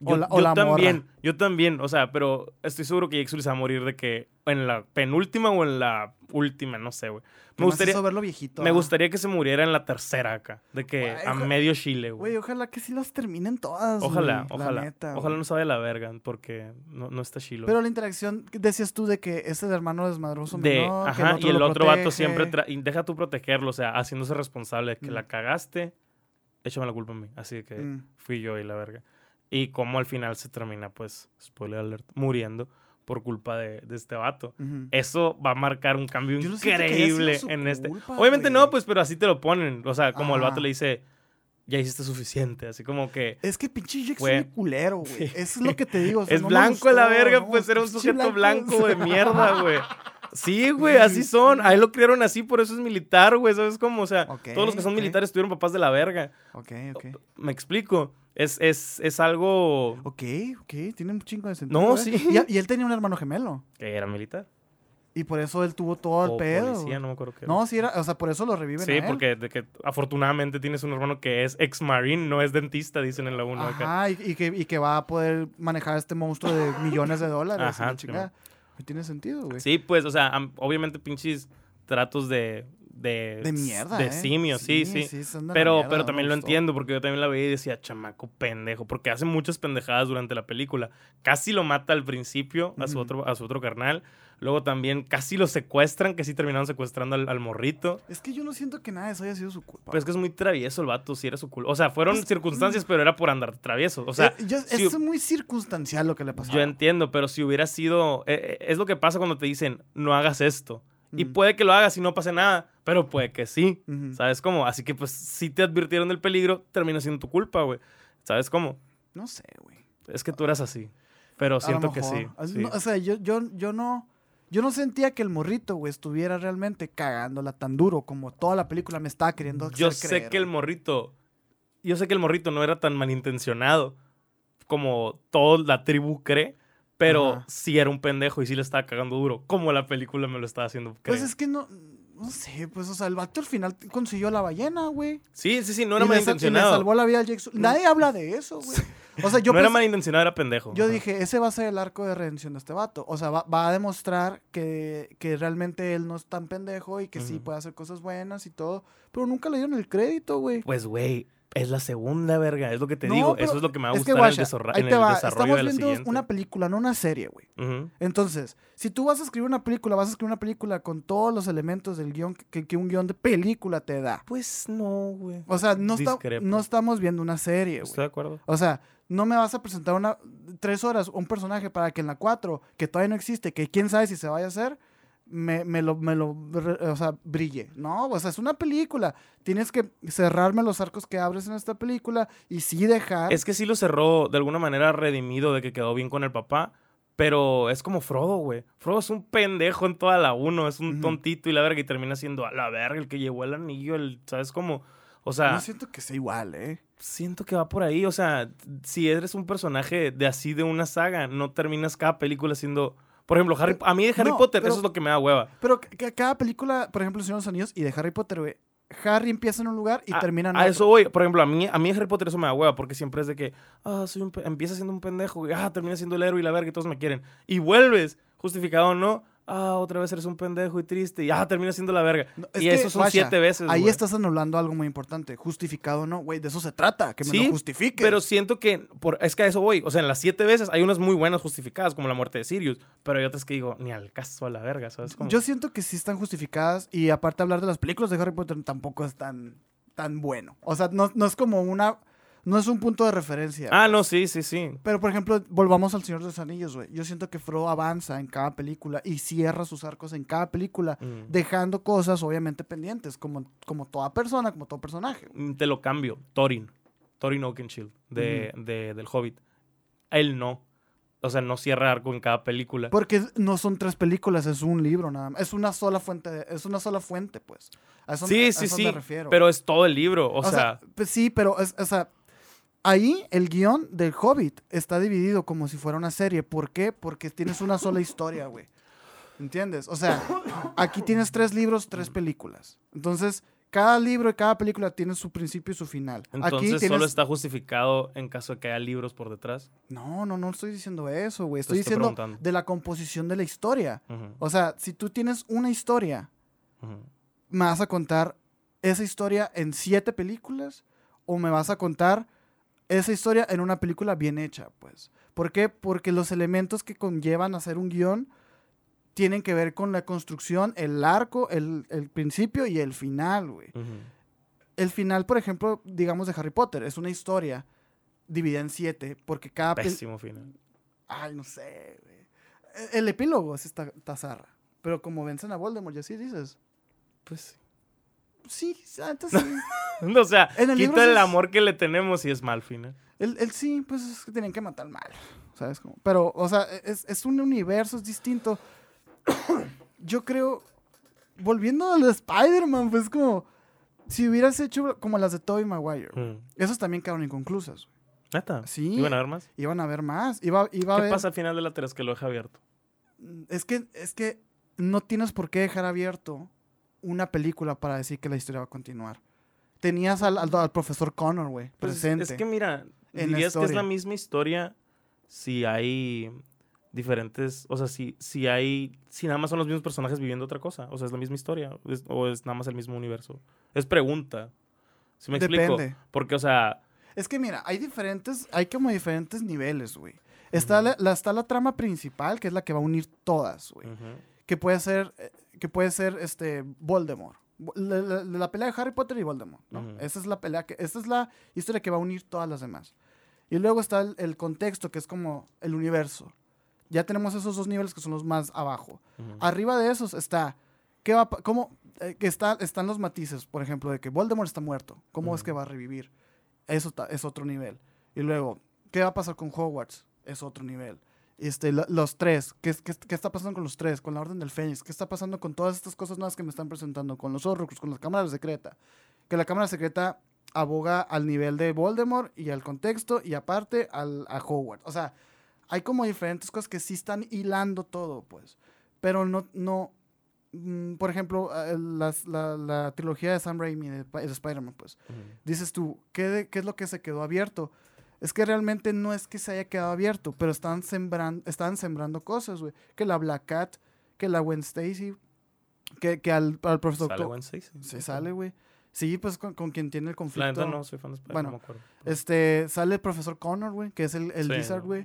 Yo, o la- o yo la morra. también, yo también, o sea, pero estoy seguro que Sully se va a morir de que en la penúltima o en la última, no sé, güey. Me gustaría, verlo viejito. me ah. gustaría que se muriera en la tercera acá, de que a medio Chile, güey. Güey, ojalá que sí las terminen todas. Ojalá, ojalá, neta, ojalá no a la verga, porque no, no está chilo. Pero la interacción, decías tú de que ese hermano desmadroso de, menor, que ajá, y el otro vato protege. siempre, tra- y deja tú protegerlo, o sea, haciéndose responsable de que Mm. la cagaste, échame la culpa a mí, así que Mm. fui yo y la verga. Y cómo al final se termina, pues, spoiler alert, muriendo por culpa de, de este vato. Eso va a marcar un cambio Yo increíble en este. culpa, Obviamente güey. no, pues, pero así te lo ponen. O sea, como el vato Ajá. le dice, ya hiciste suficiente. Así como que Es que pinche Fue- Sully culero, güey. Eso es lo que te digo. o sea, es no blanco a la verga, no, pues era un sujeto blanco de mierda, güey. Sí, (laughs) güey, así son. A él lo criaron así, por eso es militar, güey. ¿Sabes cómo? O sea, todos los que son militares tuvieron papás de la verga. Ok, ok. Me explico. Es, es, es algo Ok, ok. Tiene un chingo de sentido. No, ¿eh? sí. Y, él tenía un hermano gemelo. que era militar. Y por eso él tuvo todo el o pedo. policía, no me acuerdo qué. era. No, sí era, o sea, por eso lo reviven a Sí, él. porque de que afortunadamente tienes un hermano que es ex marine, no es dentista, dicen en la 1 acá. Ajá, y, y que, y que va a poder manejar este monstruo de (laughs) millones de dólares. Ajá, la chingada. Tiene sentido, güey. Sí, pues, o sea, am- obviamente pinches tratos de. De, De mierda, De ¿eh? simios, sí, sí. Pero, mierda, pero también lo gustó. entiendo, porque yo también la veía y decía, chamaco pendejo, porque hace muchas pendejadas durante la película. Casi lo mata al principio a su otro, a su otro carnal. Luego también casi lo secuestran, que sí terminaron secuestrando al, al morrito. Es que yo no siento que nada de eso haya sido su culpa. Pero es que es muy travieso el vato, si era su culo. O sea, fueron Pues, circunstancias, pero era por andar travieso. O sea, Eh, yo- si- es muy circunstancial lo que le pasó. yo entiendo, pero si hubiera sido. eh, eh, es lo que pasa cuando te dicen, no hagas esto. Y puede que lo hagas y no pase nada, pero puede que sí. ¿Sabes cómo? Así que, pues, si te advirtieron del peligro, termina siendo tu culpa, güey. ¿Sabes cómo? No sé, güey. Es que tú eras así. Pero siento que sí. Ah, sí. no, o sea, yo, yo, yo no. Yo no sentía que el morrito, güey, estuviera realmente cagándola tan duro como toda la película me estaba queriendo Yo sé creer, que el morrito. Yo sé que el morrito no era tan malintencionado como toda la tribu cree. Pero Ajá. sí era un pendejo y sí le estaba cagando duro. Como la película me lo estaba haciendo creer. Pues es que no. No sé, pues, o sea, el vato al final consiguió a la ballena, güey. Sí, sí, sí, no era Y y le malintencionado. salvó la vida al Sully. Nadie habla de eso, güey. O sea, yo, no era pensé- malintencionado, era pendejo. yo Ajá. dije, ese va a ser el arco de redención de este vato. O sea, va, va a demostrar que, que realmente él no es tan pendejo y que sí puede hacer cosas buenas y todo. Pero nunca le dieron el crédito, güey. Pues, güey, es la segunda verga. Es lo que te No, digo. Eso es lo que me va a es que, gustar en el, en desarrollo Estamos de la viendo siguiente. una película, no una serie, güey. Entonces, si tú vas a escribir una película, vas a escribir una película con todos los elementos del guion que, que un guion de película te da. Pues no, güey. O sea, no, está- no estamos viendo una serie, güey. Estoy de acuerdo. O sea, no me vas a presentar una tres horas un personaje para que en la cuatro, que todavía no existe, que quién sabe si se vaya a hacer, me, me lo, me lo, o sea, brille. No, o sea, es una película. Tienes que cerrarme los arcos que abres en esta película y sí dejar. Es que sí lo cerró de alguna manera redimido de que quedó bien con el papá, Pero es como Frodo, güey. Frodo es un pendejo en toda la uno, es un tontito y la verga y termina siendo a la verga el que llevó el anillo, el, ¿sabes cómo? O sea, No siento que sea igual, ¿eh? siento que va por ahí. O sea, si eres un personaje de así de una saga, no terminas cada película siendo. Por ejemplo, Harry, a mí de Harry No, Potter, pero- eso es lo que me da hueva. Pero ca- ca- cada película, por ejemplo, Señor de los Anillos y de Harry Potter, güey, Harry empieza en un lugar y A- termina en A otro. eso voy. Por ejemplo, a mí, a mí Harry Potter eso me da hueva porque siempre es de que, ah, soy un pe- empieza siendo un pendejo, y, ah, termina siendo el héroe y la verga y todos me quieren. Y vuelves, justificado o no, ah, otra vez eres un pendejo y triste, y ah, termina siendo la verga. No, es y que, eso son siete veces. Ahí estás anulando algo muy importante. Justificado o no, güey, de eso se trata, que me Sí, lo justifique. Pero siento que, por, es que a eso voy. O sea, en las siete veces hay unas muy buenas justificadas, como la muerte de Sirius. Pero hay otras que digo, ni al caso a la verga, ¿sabes? Como- Yo siento que sí están justificadas y aparte hablar de las películas de Harry Potter tampoco es tan, tan bueno. O sea, no, no es como una... No es un punto de referencia. Ah, no, sí, sí, sí. Pero, por ejemplo, volvamos al Señor de los Anillos, güey. Yo siento que Frodo avanza en cada película y cierra sus arcos en cada película, Mm. dejando cosas obviamente pendientes, como, como toda persona, como todo personaje. Mm, Te lo cambio. Thorin. Thorin Oakenshield, de, de- del Hobbit. Él no. O sea, no cierra arco en cada película. Porque no son tres películas, es un libro nada más. Es una sola fuente, de- es una sola fuente, pues. A eso, sí, a sí, eso sí. me refiero. Pero es todo el libro. O, O, sea, sea, pues sí, pero es, o sea, ahí el guion del Hobbit está dividido como si fuera una serie. ¿Por qué? Porque tienes una sola historia, güey. ¿Entiendes? O sea, aquí tienes tres libros, tres películas. Entonces, cada libro y cada película tiene su principio y su final. entonces aquí tienes... solo está justificado en caso de que haya libros por detrás. No, no, no estoy diciendo eso, güey. Estoy estoy diciendo de la composición de la historia. O sea, si tú tienes una historia. ¿me vas a contar esa historia en siete películas? ¿O me vas a contar esa historia en una película bien hecha? Pues. ¿Por qué? Porque los elementos que conllevan hacer un guion tienen que ver con la construcción, el arco, el, el principio y el final, güey. El final, por ejemplo, digamos de Harry Potter, es una historia dividida en siete, porque cada... Pésimo final. Ay, no sé, güey. E- El epílogo es esta tazarra. Pero como vencen a Voldemort, y así dices. Pues Sí, sí. sí. (laughs) O sea, En el libro quita el es- amor que le tenemos y es mal final. El, el sí, pues es que tenían que matar mal. ¿Sabes? cómo? Pero, o sea, es, es un universo, es distinto. (coughs) Yo creo, volviendo al de Spider-Man, pues como si hubieras hecho como las de Tobey Maguire. Mm. Esas también quedaron inconclusas. ¿Neta? Sí. ¿Iban a ver más? Iban a haber más. Iba, iba a ¿Qué haber... pasa al final de la 3 que lo deja abierto? Es que, es que no tienes por qué dejar abierto una película para decir que la historia va a continuar. Tenías al, al- al profesor Connor, güey, Pues, presente. Es que mira, dirías que es la misma historia si hay diferentes, o sea, si, si hay, si nada más son los mismos personajes viviendo otra cosa, o sea, es la misma historia, es- o es nada más el mismo universo. Es pregunta. ¿Sí me explico? Depende. Porque, o sea, Es que mira, hay diferentes, hay como diferentes niveles, güey. Está, la, la- está la trama principal, que es la que va a unir todas, güey. ujú, Que puede ser, eh, que puede ser, este, Voldemort. Vo- La, la- la pelea de Harry Potter y Voldemort, ¿no? Esa es la pelea, que, esta es la historia que va a unir todas las demás. Y luego está el, el contexto, que es como el universo. Ya tenemos esos dos niveles que son los más abajo. Arriba de esos está, ¿qué va, cómo, eh, que está, están los matices, por ejemplo, de que Voldemort está muerto, ¿cómo es que va a revivir? Eso ta- es otro nivel. Y luego, ¿qué va a pasar con Hogwarts? Es otro nivel. Este, lo- los tres, ¿qué, qué, qué está pasando con los tres? Con la Orden del Fénix, ¿qué está pasando con todas estas cosas nuevas que me están presentando? Con los Horrocrux, con la Cámara Secreta. Que la Cámara Secreta aboga al nivel de Voldemort y al contexto y aparte al, a Hogwarts. O sea, hay como diferentes cosas que sí están hilando todo, pues. Pero no, no, mm, por ejemplo, eh, las- la, la trilogía de Sam Raimi de, de Spider-Man, pues. Ujú. Dices tú, ¿qué, de- ¿qué es lo que se quedó abierto? Es que realmente no es que se haya quedado abierto, pero están sembrando, están sembrando cosas, güey. Que la Black Cat, que la Gwen Stacy, que, que al, al profesor... ¿Sale Gwen Stacy? Se sale, güey. Sí, pues con, con quien tiene el La conflicto. neta no soy fan de Spider, Bueno, no me acuerdo. Este, sale el profesor Connor, güey, que es el, el Sí, Lizard, güey.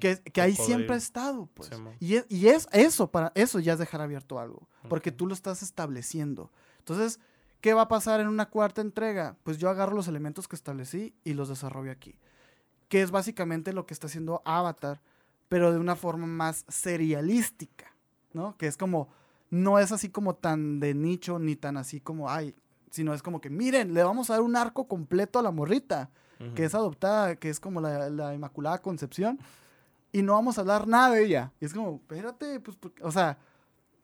Que, que ahí siempre ha estado, pues. Sí, y, es, y es eso, para eso ya es dejar abierto algo. Porque Ok. tú lo estás estableciendo. Entonces, ¿qué va a pasar en una cuarta entrega? Pues yo agarro los elementos que establecí y los desarrollo aquí. Que es básicamente lo que está haciendo Avatar, pero de una forma más serialística, ¿no? Que es como, no es así como tan de nicho, ni tan así como, ay, sino es como que, miren, le vamos a dar un arco completo a la morrita que es adoptada, que es como la, la Inmaculada Concepción. y no vamos a hablar nada de ella. Y es como, espérate, pues, porque- o sea,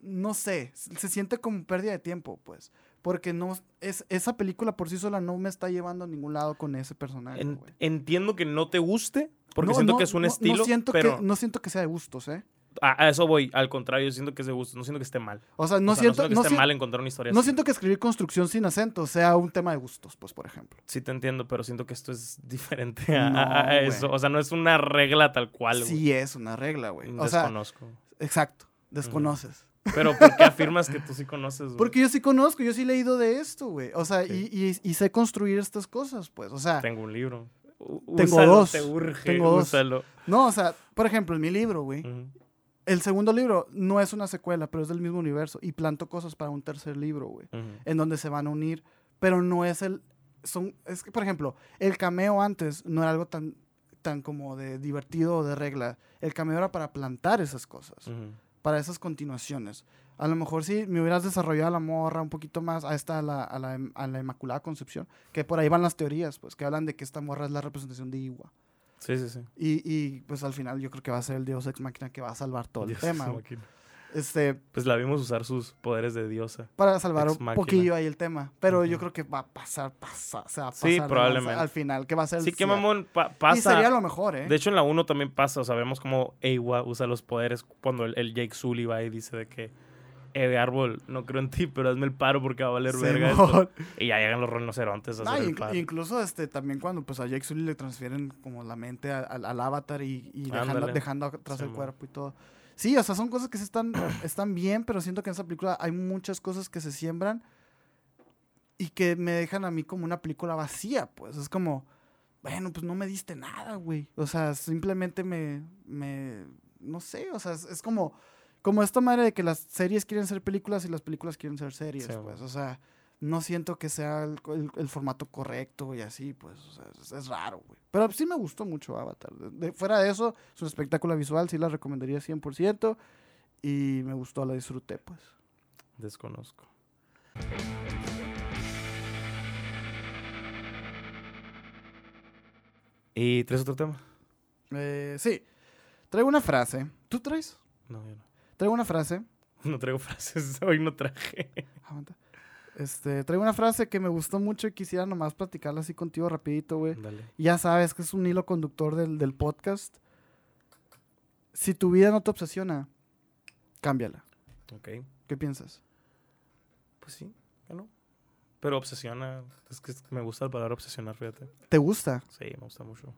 no sé, se siente como pérdida de tiempo, pues. Porque no, es, esa película por sí sola no me está llevando a ningún lado con ese personaje, En- entiendo que no te guste, porque No, siento no, que es un no- estilo, no siento pero que, no siento que sea de gustos, ¿eh? a, eso voy. Al contrario, siento que es de gusto. No siento que esté mal. O sea, no O sea, siento, que no, esté siento- mal encontrar una historia no así. siento que escribir construcción sin acento sea un tema de gustos, pues, por ejemplo. Sí te entiendo, pero siento que esto es diferente a, No, a- a eso. O sea, no es una regla tal cual. Sí es una regla, güey. O sea, Desconozco. exacto, desconoces. Pero ¿por qué afirmas que tú sí conoces? Porque yo sí conozco, yo sí he leído de esto, güey. O sea, Sí. y, y- y sé construir estas cosas, pues. O sea, Tengo un libro. U- Tengo úsalo, dos. Te urge, Tengo dos. úsalo. no, o sea, por ejemplo, en mi libro, güey. Ujú. El segundo libro no es una secuela, pero es del mismo universo. Y planto cosas para un tercer libro, güey. Ujú. En donde se van a unir. Pero no es el. Son, es que, por ejemplo, el cameo antes no era algo tan, tan como de divertido o de regla. El cameo era para plantar esas cosas. Ujú. Para esas continuaciones. A lo mejor si me hubieras desarrollado a la morra un poquito más, a esta, a la, a la, a la Inmaculada Concepción, que por ahí van las teorías, pues, que hablan de que esta morra es la representación de Iwa. Sí, sí, sí. Y, y, pues al final yo creo que va a ser el Dios Ex Máquina que va a salvar todo el tema. Este, Pues la vimos usar sus poderes de diosa. para salvar un poquillo ahí el tema. Pero yo creo que va a pasar, pasar, se va a Sí, pasar probablemente. al final, que va a ser Sí, que mamón pa- Y sería pasa. lo mejor, ¿eh? De hecho, en la 1 también pasa. O sea, vemos cómo Ewa usa los poderes cuando el, el Jake Sully va y dice de que, eh, árbol, no creo en ti, pero hazme el paro porque va a valer verga esto". Simón. Y ya llegan los rinocerontes a No, hacer el inc- paro. incluso este, también cuando pues, a Jake Sully le transfieren como la mente a- al- al avatar y, y dejando, dejando atrás el cuerpo y todo. Sí, o sea, son cosas que sí están, (clears throat) están bien, pero siento que en esa película hay muchas cosas que se siembran y que me dejan a mí como una película vacía, pues. Es como, bueno, pues no me diste nada, güey. O sea, simplemente me, me, no sé, o sea, es, es como, como esta manera de que las series quieren ser películas y las películas quieren ser series, Sí, pues. O sea, no siento que sea el, el- el formato correcto y así, pues, o sea, es, es raro, güey. Pero sí me gustó mucho Avatar. De- de- fuera de eso, es un espectáculo visual, sí la recomendaría 100% y me gustó, la disfruté, pues. Desconozco. ¿Y traes otro tema? Eh, sí, traigo una frase. ¿Tú traes? No, yo no. Traigo una frase. (laughs) No traigo frases, (laughs) hoy no traje. Aguanta. Este, traigo una frase que me gustó mucho y quisiera nomás platicarla así contigo rapidito, güey. Dale. Ya sabes que es un hilo conductor del, del podcast. Si tu vida no te obsesiona, cámbiala. Ok. ¿Qué piensas? Pues sí, ¿qué no? Pero obsesiona. Es que me gusta la palabra obsesionar, fíjate. ¿Te gusta? Sí, me gusta mucho.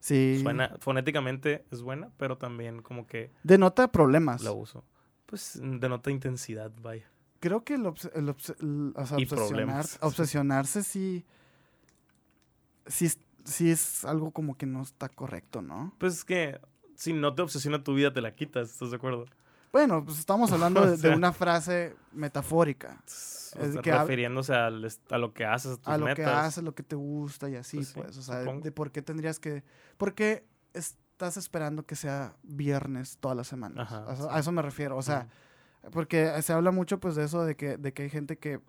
Sí. Suena, fonéticamente es buena, pero también como que Denota problemas. la uso. Pues denota intensidad, vaya. Creo que el, obs- el obs- el- o sea, Y obsesionar- obsesionarse sí, sí, es- sí es algo como que no está correcto, ¿no? Pues es que si no te obsesiona tu vida, te la quitas, ¿estás de acuerdo? Bueno, pues estamos hablando (laughs) de, una frase metafórica. Es que refiriéndose a lo que haces, a tus a lo metas. que haces, lo que te gusta y así, Pues pues. o sea, supongo. de por qué tendrías que... ¿Por qué estás esperando que sea viernes todas las semanas? Ajá, a, eso, sí. a eso me refiero. O sea. Porque se habla mucho pues de eso, de que, de que hay gente que,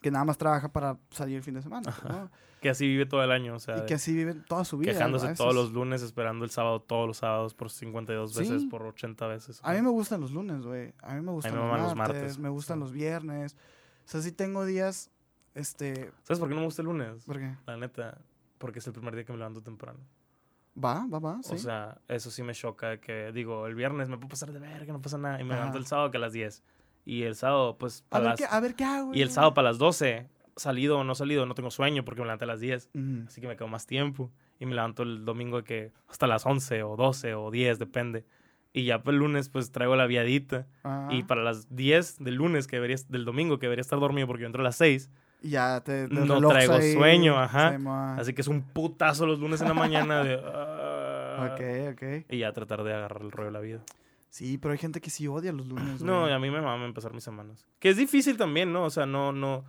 que nada más trabaja para salir el fin de semana. ¿no? Que así vive todo el año, o sea, Y que así viven toda su vida. quejándose todos los lunes, esperando el sábado todos los sábados por 52 veces, Sí. por 80 veces. A mí me gustan los lunes, güey. A mí me gustan me los, martes, martes, Me gustan sí. los viernes. O sea, sí tengo días, este... ¿Sabes por qué no me gusta el lunes? ¿Por qué? La neta, porque es el primer día que me levanto temprano. Va, va, va, sí. O sea, eso sí me choca, que digo, el viernes me puedo pasar de verga, no pasa nada, y me Ajá. levanto el sábado que a las 10. Y el sábado, pues, a, ver las... qué, a ver qué hago. Y el sábado para las 12, salido o no salido, no tengo sueño porque me levanté a las 10. Ujú. Así que me quedo más tiempo. Y me levanto el domingo que hasta las 11 o 12 o 10, depende. Y ya el lunes, pues traigo la viadita. Ah, Y para las 10 del lunes, que debería, del domingo, que debería estar dormido porque yo entro a las 6. Y ya te... te no traigo ahí, sueño, ajá. Así que es un putazo los lunes en la mañana de... ah, Ok, ok. Y ya tratar de agarrar el rollo de la vida. Sí, pero hay gente que sí odia los lunes, No, güey. y a mí me mama empezar mis semanas. Que es difícil también, ¿no? O sea, no, no...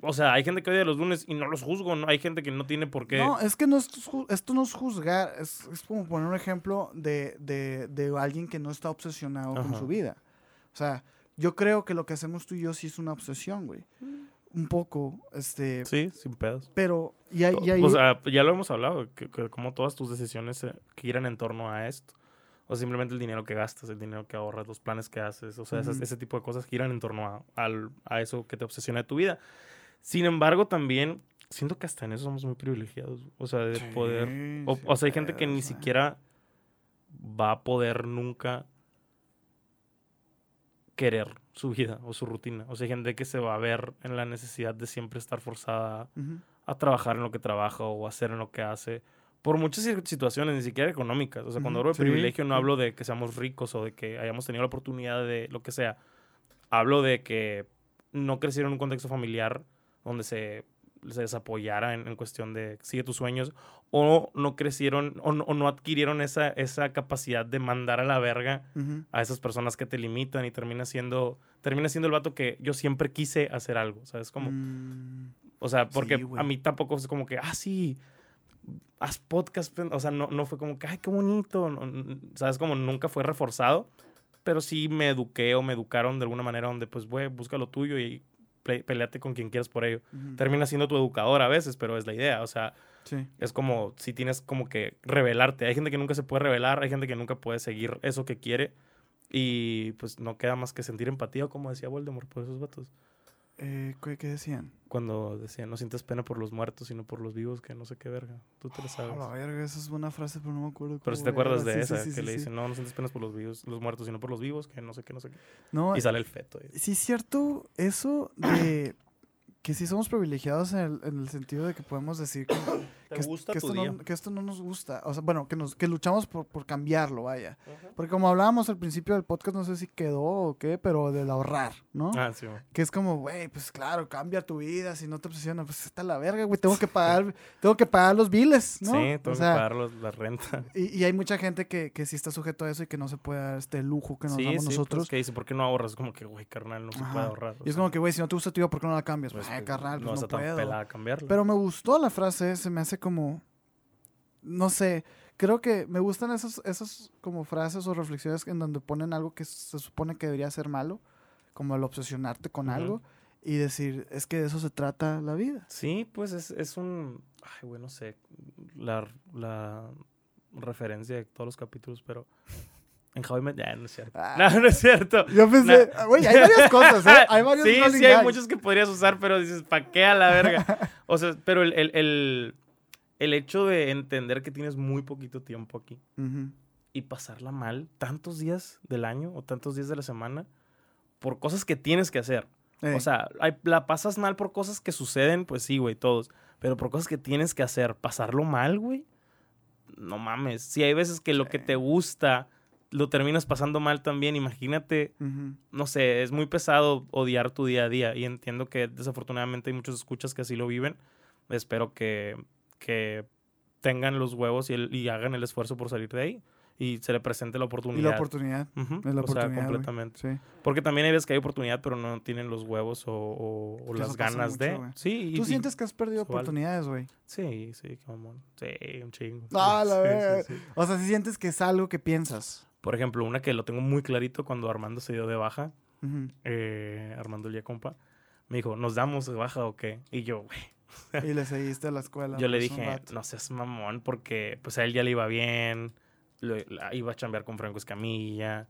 O sea, hay gente que odia los lunes y no los juzgo, ¿no? Hay gente que no tiene por qué... No, es que no es esto no es juzgar, es, es como poner un ejemplo de, de, de alguien que no está obsesionado con su vida. O sea, yo creo que lo que hacemos tú y yo sí es una obsesión, güey. Un poco, este, Sí, sin pedos. pero y hay, y hay- O sea, ya lo hemos hablado, que, que como todas tus decisiones eh, giran en torno a esto. O simplemente el dinero que gastas, el dinero que ahorras, los planes que haces. O sea, esas- ese tipo de cosas giran en torno a, al- a eso que te obsesiona de tu vida. Sin embargo, también siento que hasta en eso somos muy privilegiados. O sea, de poder... O, sea, hay gente que ni güey. siquiera va a poder nunca querer su vida o su rutina. O sea, gente que se va a ver en la necesidad de siempre estar forzada a trabajar en lo que trabaja o hacer en lo que hace. Por muchas situaciones, ni siquiera económicas. O sea, cuando hablo de sí, privilegio no hablo de que seamos ricos o de que hayamos tenido la oportunidad de lo que sea. Hablo de que no crecieron en un contexto familiar donde se, se les apoyara en, en cuestión de sigue tus sueños o no crecieron o no, o no adquirieron esa, esa capacidad de mandar a la verga Ujú. a esas personas que te limitan y termina siendo, termina siendo el vato que yo siempre quise hacer algo, ¿sabes? Como, Mm, o sea, porque Sí, a mí tampoco es como que, ah, sí, haz podcast. pen-". O sea, no, no fue como que, ay, qué bonito. no, ¿Sabes? Como nunca fue reforzado. Pero sí me eduqué o me educaron de alguna manera donde, pues, güey, busca lo tuyo y peleate con quien quieras por ello. ujú. Termina siendo tu educador a veces, pero es la idea. O sea, Sí. es como si tienes como que revelarte. Hay gente que nunca se puede revelar, hay gente que nunca puede seguir eso que quiere. Y pues no queda más que sentir empatía, como decía Voldemort por esos vatos. Eh, ¿qué, qué decían? Cuando decían, no sientes pena por los muertos, sino por los vivos, que no sé qué verga. Tú te lo sabes. A la verga, esa es buena frase, pero no me acuerdo. Pero si te acuerdas de Sí, esa, sí, que le dicen, no, no sientes penas por los vivos, los muertos, sino por los vivos, que no sé qué, no sé qué. No, Y sale el feto. ahí. sí es cierto eso de que sí somos privilegiados en el, en el sentido de que podemos decir que, ¿Te que gusta que tu esto día? no, que esto no nos gusta. O sea, bueno, que, nos, que luchamos por, por cambiarlo, vaya. Porque como hablábamos al principio del podcast, no sé si quedó o qué, pero del ahorrar, ¿no? Ah, sí, güey. Que es como, güey, pues claro, cambia tu vida, si no te obsesiona, pues está la verga, güey, tengo que pagar, (laughs) tengo que pagar los biles, ¿no? Sí, O tengo sea, que pagar los- la renta. (laughs) y, y hay mucha gente que, que sí está sujeto a eso y que no se puede dar este lujo que nos sí, damos sí, nosotros. Pues, que dice, ¿por qué no ahorras? Es como que, güey, carnal, no se Ajá. puede ahorrar. o y es sea, como que, güey, si no te gusta tu vida, ¿por qué no la cambias? pues, Pues, ay, carnal, pues no no, está tan puedo. Pero me gustó la frase, se me hace como, no sé, creo que me gustan esas, esas como frases o reflexiones en donde ponen algo que se supone que debería ser malo, como el obsesionarte con algo y decir, es que de eso se trata la vida. Sí, pues es, es un. Ay, güey, no sé. La, la referencia de todos los capítulos, pero. En How I Met. Ya, no es cierto. Ah. No, no es cierto. Yo pensé, güey, hay varias cosas, ¿eh? Hay varios (laughs) sí, sí, hay muchos que podrías usar, pero dices, ¿pa' qué a la verga? (laughs) O sea, pero el, el, el, el hecho de entender que tienes muy poquito tiempo aquí y pasarla mal tantos días del año o tantos días de la semana por cosas que tienes que hacer. Eh, O sea, hay- la pasas mal por cosas que suceden, pues sí, güey, todos. Pero por cosas que tienes que hacer, pasarlo mal, güey. No mames. Si hay veces que lo que te gusta lo terminas pasando mal también, imagínate, no sé, es muy pesado odiar tu día a día. Y entiendo que desafortunadamente hay muchos escuchas que así lo viven. Espero que, que tengan los huevos y, el- y hagan el esfuerzo por salir de ahí. Y se le presente la oportunidad. Y la oportunidad. Ujú, es la o sea, oportunidad, güey. completamente. Sí. Porque también hay veces que hay oportunidad, pero no tienen los huevos o, o- o las ganas mucho, de. güey. Sí, ¿Tú y- sientes que has perdido vale. oportunidades, güey? Sí, sí, mamón. Sí, un chingo. Ah, (laughs) la sí, sí. O sea, si sientes que es algo que piensas. Por ejemplo, una que lo tengo muy clarito cuando Armando se dio de baja, Ujú. eh, Armando el compa, me dijo, ¿nos damos de baja o qué? Y yo, güey. (laughs) Y le seguiste a la escuela. Yo le pues, dije, no seas mamón, porque pues a él ya le iba bien, lo- la- iba a chambear con Franco Escamilla.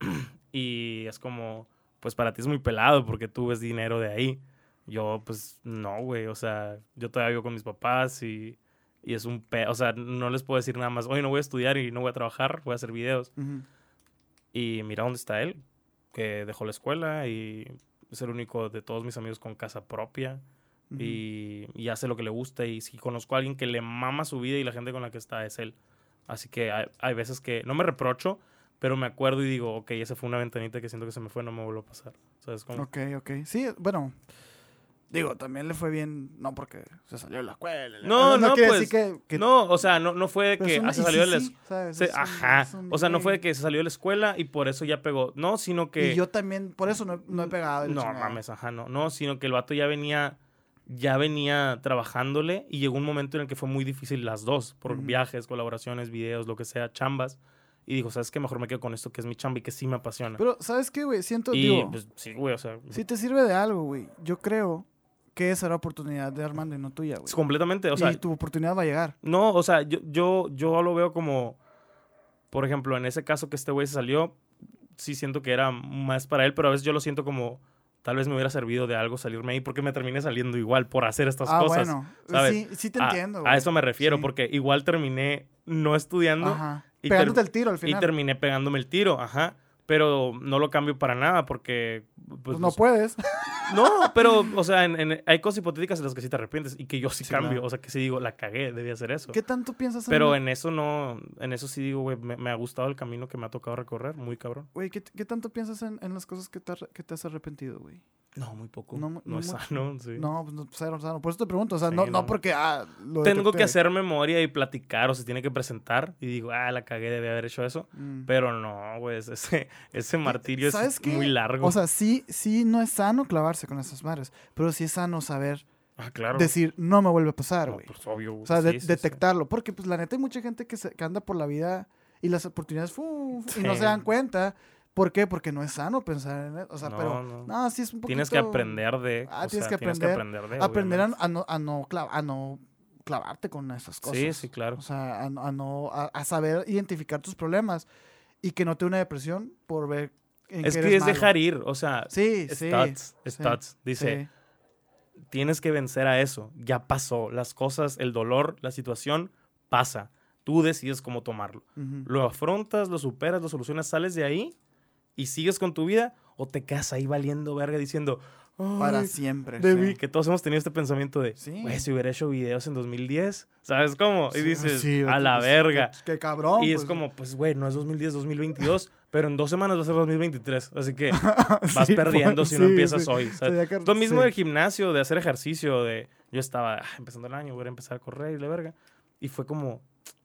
(clears throat) y es como, pues para ti es muy pelado porque tú ves dinero de ahí. Yo, pues no, güey, o sea, yo todavía vivo con mis papás y, y es un pe... O sea, no les puedo decir nada más, oye, no voy a estudiar y no voy a trabajar, voy a hacer videos. Ujú. Y mira dónde está él, que dejó la escuela y es el único de todos mis amigos con casa propia Ujú. y, y hace lo que le gusta. Y si conozco a alguien que le mama su vida y la gente con la que está es él. Así que hay, hay veces que no me reprocho, pero me acuerdo y digo, ok, esa fue una ventanita que siento que se me fue, no me vuelvo a pasar. ¿Sabes cómo? Ok, ok. Sí, bueno. Digo, también le fue bien, no porque se salió de la escuela. No, no, quiere pues, decir que, que- No, o sea, no, no fue de que un- se salió sí, de la sí, se- Es un- Ajá. es un O sea, no fue de que se salió de la escuela y por eso ya pegó. No, sino que. Y yo también, por eso no, no he pegado. No chingada. mames, ajá, no. No, sino que el vato ya venía, ya venía trabajándole y llegó un momento en el que fue muy difícil las dos, por viajes, colaboraciones, videos, lo que sea, chambas. Y dijo, ¿sabes qué? Mejor me quedo con esto que es mi chamba y que sí me apasiona. Pero, ¿sabes qué, güey? Siento, y digo, pues sí, güey, o sea, si te sirve de algo, güey, yo creo que esa era oportunidad de Armando y no tuya, güey. completamente, o sea, y tu oportunidad va a llegar. no, o sea, yo, yo, yo lo veo como por ejemplo, en ese caso que este güey se salió, sí siento que era más para él, pero a veces yo lo siento como tal vez me hubiera servido de algo salirme ahí porque me terminé saliendo igual por hacer estas ah, cosas. bueno. ¿sabes? Sí, sí te A- entiendo. A, eso me refiero, Sí. porque igual terminé no estudiando Ajá. y Pegándote el tiro al y final. terminé pegándome el tiro, ajá. Pero no lo cambio para nada porque... Pues, Pues no puedes. (laughs) no, pero, o sea, en- en- hay cosas hipotéticas en las que sí te arrepientes y que yo sí, Sí, cambio. O sea, que sí digo, la cagué, debía hacer eso. ¿Qué tanto piensas en Pero en eso no, en eso sí digo, güey, me, me ha gustado el camino que me ha tocado recorrer, muy cabrón. Güey, ¿qué, qué tanto piensas en, en las cosas que te, que te has arrepentido, güey? No, muy poco. No No, no es mucho. sano, sí. No, pues no, cero, cero. Por eso te pregunto. O sea, Sí, no, no porque. Ah, lo Tengo detecté. que hacer memoria y platicar o se tiene que presentar y digo, ah, la cagué, debí haber hecho eso. Mm. Pero no, güey, ese, ese martirio ¿sabes es qué? muy largo. O sea, sí, sí no es sano clavarse con esas madres. Pero sí es sano saber ah, claro. decir, no me vuelve a pasar, No, pues obvio. o sea, de- sí, sí, sí. detectarlo. Porque, pues, la neta, hay mucha gente que, se- que anda por la vida y las oportunidades fu, y no se dan cuenta. ¿Por qué? Porque no es sano pensar en eso. O sea, No, pero. no. No, sí es un poquito. Tienes que aprender de. Ah, o tienes sea, que aprender- aprender de. Aprender a, no, a, no clav- a no clavarte con esas cosas. Sí, sí, claro. O sea, a, no- a no, a, a saber identificar tus problemas y que no te dé una depresión por ver en Es que eres es malo. dejar ir, o sea, Sí, sí. stats, sí, stats. Dice, sí. tienes que vencer a eso. Ya pasó. Las cosas, el dolor, la situación, pasa. Tú decides cómo tomarlo. Lo afrontas, lo superas, lo solucionas, sales de ahí y sigues con tu vida o te quedas ahí valiendo verga diciendo, Para "Ay, siempre. debí", sí. que todos hemos tenido este pensamiento de, Sí. güey, si hubiera hecho videos en 2010, ¿sabes cómo? Y Sí, dices, sí, a la pues, verga. Qué, qué cabrón. Y es pues. como, pues, güey, no es 2010, 2022, (laughs) pero en dos semanas va a ser 2023. Así que (laughs) vas perdiendo pues, si no empiezas hoy. ¿sabes? que- Lo mismo del gimnasio, de hacer ejercicio, de yo estaba ah, empezando el año, voy a empezar a correr y la verga. Y fue como,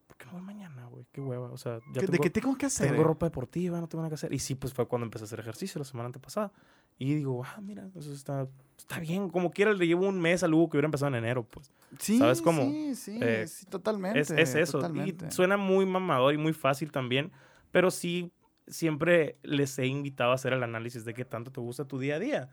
¿por qué no voy mañana, güey? Qué hueva. O sea, ya ¿Qué- ¿De tengo, qué tengo que hacer? tengo ropa deportiva, no tengo nada que hacer. Y sí, pues fue cuando empecé a hacer ejercicio la semana antepasada. Y digo, ah, mira, eso está, está bien. Como quiera, le llevo un mes al Hugo que hubiera empezado en enero, pues. Sí, ¿sabes cómo? Sí, sí, Eh, sí, totalmente. Es, es eso. totalmente. Y suena muy mamador y muy fácil también, pero sí, siempre les he invitado a hacer el análisis de qué tanto te gusta tu día a día.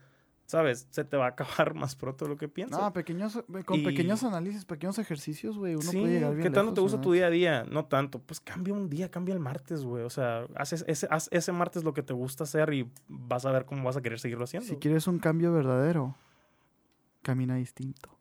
¿Sabes? Se te va a acabar (laughs) más pronto de lo que piensas. No, pequeños, con Y- pequeños análisis, pequeños ejercicios, güey, uno sí, puede llegar bien ¿qué tanto lejos, te gusta ¿no? tu día a día? No tanto. Pues cambia un día, cambia el martes, güey. O sea, haces ese, haz ese martes lo que te gusta hacer y vas a ver cómo vas a querer seguirlo haciendo. Si quieres un cambio verdadero, camina distinto.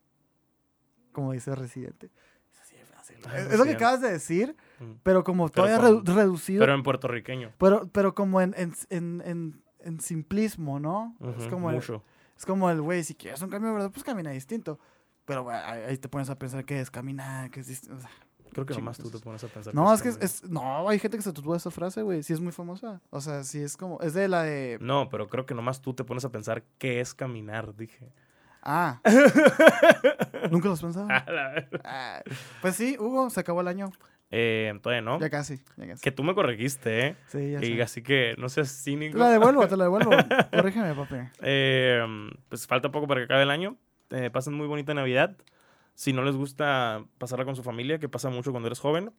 Como dice Residente. Es así de fácil. Ah, Es, es lo que acabas de decir, Mm. pero como Pero todavía con- redu- reducido, Pero pero, en puertorriqueño. pero, como en, en, en, en- simplismo, ¿no? es, como el, mucho. Es como el, güey, si quieres un cambio verdadero, pues camina distinto. Pero güey, ahí, te pones a pensar que es caminar, que es distinto. o sea, Creo que nomás tú te pones a pensar. No, es que es, es- No, hay gente que se tatúa esa frase, güey. Sí es muy famosa. O sea, sí es como... Es de la de... No, pero creo que nomás tú te pones a pensar qué es caminar, dije. Ah. (laughs) Nunca los pensaba. Ah, Pues sí, Hugo, se acabó el año. Eh, todavía no. Ya casi, ya casi. Que tú me corregiste, ¿eh? Sí, ya Y sé. así que no seas Te cínico. la devuelvo, te la devuelvo. (laughs) Corrígeme, papi. Eh, pues falta poco para que acabe el año. Eh, pasen muy bonita Navidad. Si no les gusta pasarla con su familia, que pasa mucho cuando eres joven,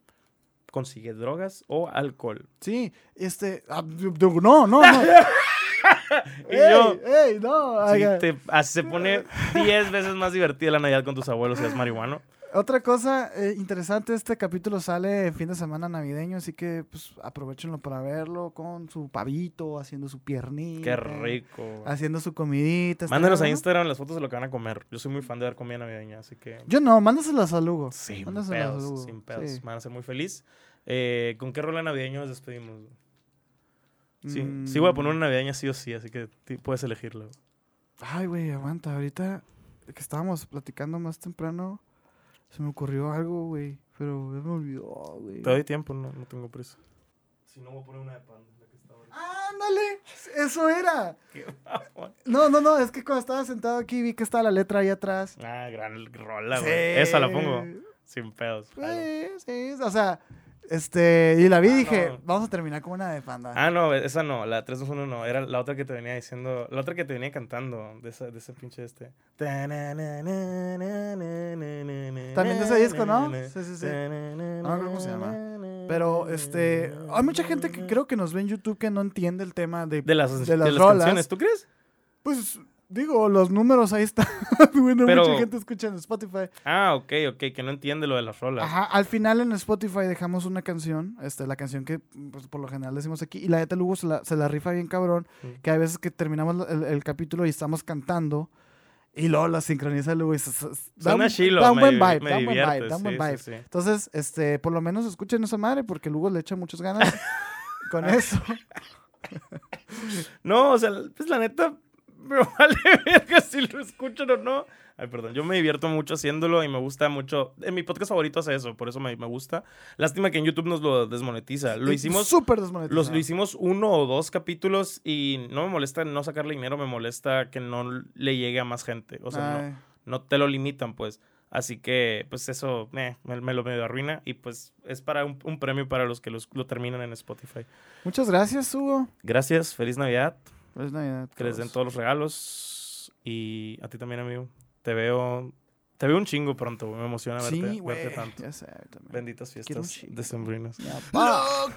consigue drogas o alcohol. Sí, este... ah, no, no, no. (laughs) Y yo, ¡Ey, ey, no! sí, te- así se pone 10 veces más divertida la Navidad con tus abuelos si es marihuano. Otra cosa eh, interesante, este capítulo sale fin de semana navideño, así que pues aprovechenlo para verlo con su pavito, haciendo su piernita. Qué rico. Haciendo su comidita. Mándenos a. Instagram las fotos de lo que van a comer. Yo soy muy fan de ver comida navideña, así que... Yo no, mándaselas a Lugo. Sin Mándaselas a pedos, Lugo, sin pedos. sí. Van a ser muy feliz. Eh, ¿Con qué rola navideño nos despedimos? Sí, Mm. sí voy a poner una navideña sí o sí, así que puedes elegirlo. Ay, güey, aguanta. Ahorita que estábamos platicando más temprano, se me ocurrió algo, güey. Pero ya me olvidó, güey. Te doy tiempo, no, no tengo prisa. Si no, voy a poner una de pan. la que está ahorita. ¡Ándale! ¡Eso era! (laughs) Qué. No, no, no, es que cuando estaba sentado aquí vi que estaba la letra ahí atrás. Ah, gran rola, Sí. güey. Esa la pongo. Sin pedos. Sí, sí, o sea, este, y la vi y Ah, dije, no. vamos a terminar con una de panda. Ah, no, esa no, la 321 no, era la otra que te venía diciendo, la otra que te venía cantando, de, esa, de ese pinche este. También de ese disco, ¿no? Sí, sí, sí. No acuerdo cómo se llama. Pero, este, hay mucha gente que creo que nos ve en YouTube que no entiende el tema de, De las, de las de las rolas. canciones, ¿tú crees? Pues, Digo, los números ahí están. (laughs) bueno, Pero- mucha gente escucha en Spotify. Ah, ok, ok, que no entiende lo de las rolas. Ajá, al final en Spotify dejamos una canción, este, la canción que pues, por lo general decimos aquí, y la neta Lugo se la, se la rifa bien cabrón, Mm. que hay veces que terminamos el, el capítulo y estamos cantando, y luego la sincroniza Lugo y se- se- da, un, chilo, da un buen vibe, da un buen vibe, da un buen sí, vibe. sí. Entonces, este, por lo menos escuchen esa madre, porque Lugo le echa muchas ganas (laughs) con eso. (laughs) No, o sea, pues la neta, me (laughs) vale verga si lo escuchan o no. Ay, perdón, yo me divierto mucho haciéndolo y me gusta mucho. En mi podcast favorito hace eso, por eso me, me gusta. Lástima que en YouTube nos lo desmonetiza. Lo hicimos, Súper desmonetizado. lo hicimos uno o dos capítulos y no me molesta no sacarle dinero, me molesta que no le llegue a más gente. O sea, no, no te lo limitan, pues. Así que, pues eso eh, me, me lo medio arruina y pues es para un, un premio para los que los- lo terminan en Spotify. Muchas gracias, Hugo. Gracias, feliz Navidad. Que les den todos los regalos. Y a ti también, amigo. Te veo. Te veo un chingo pronto. Me emociona verte, tanto. Benditas fiestas decembrinas. Lo.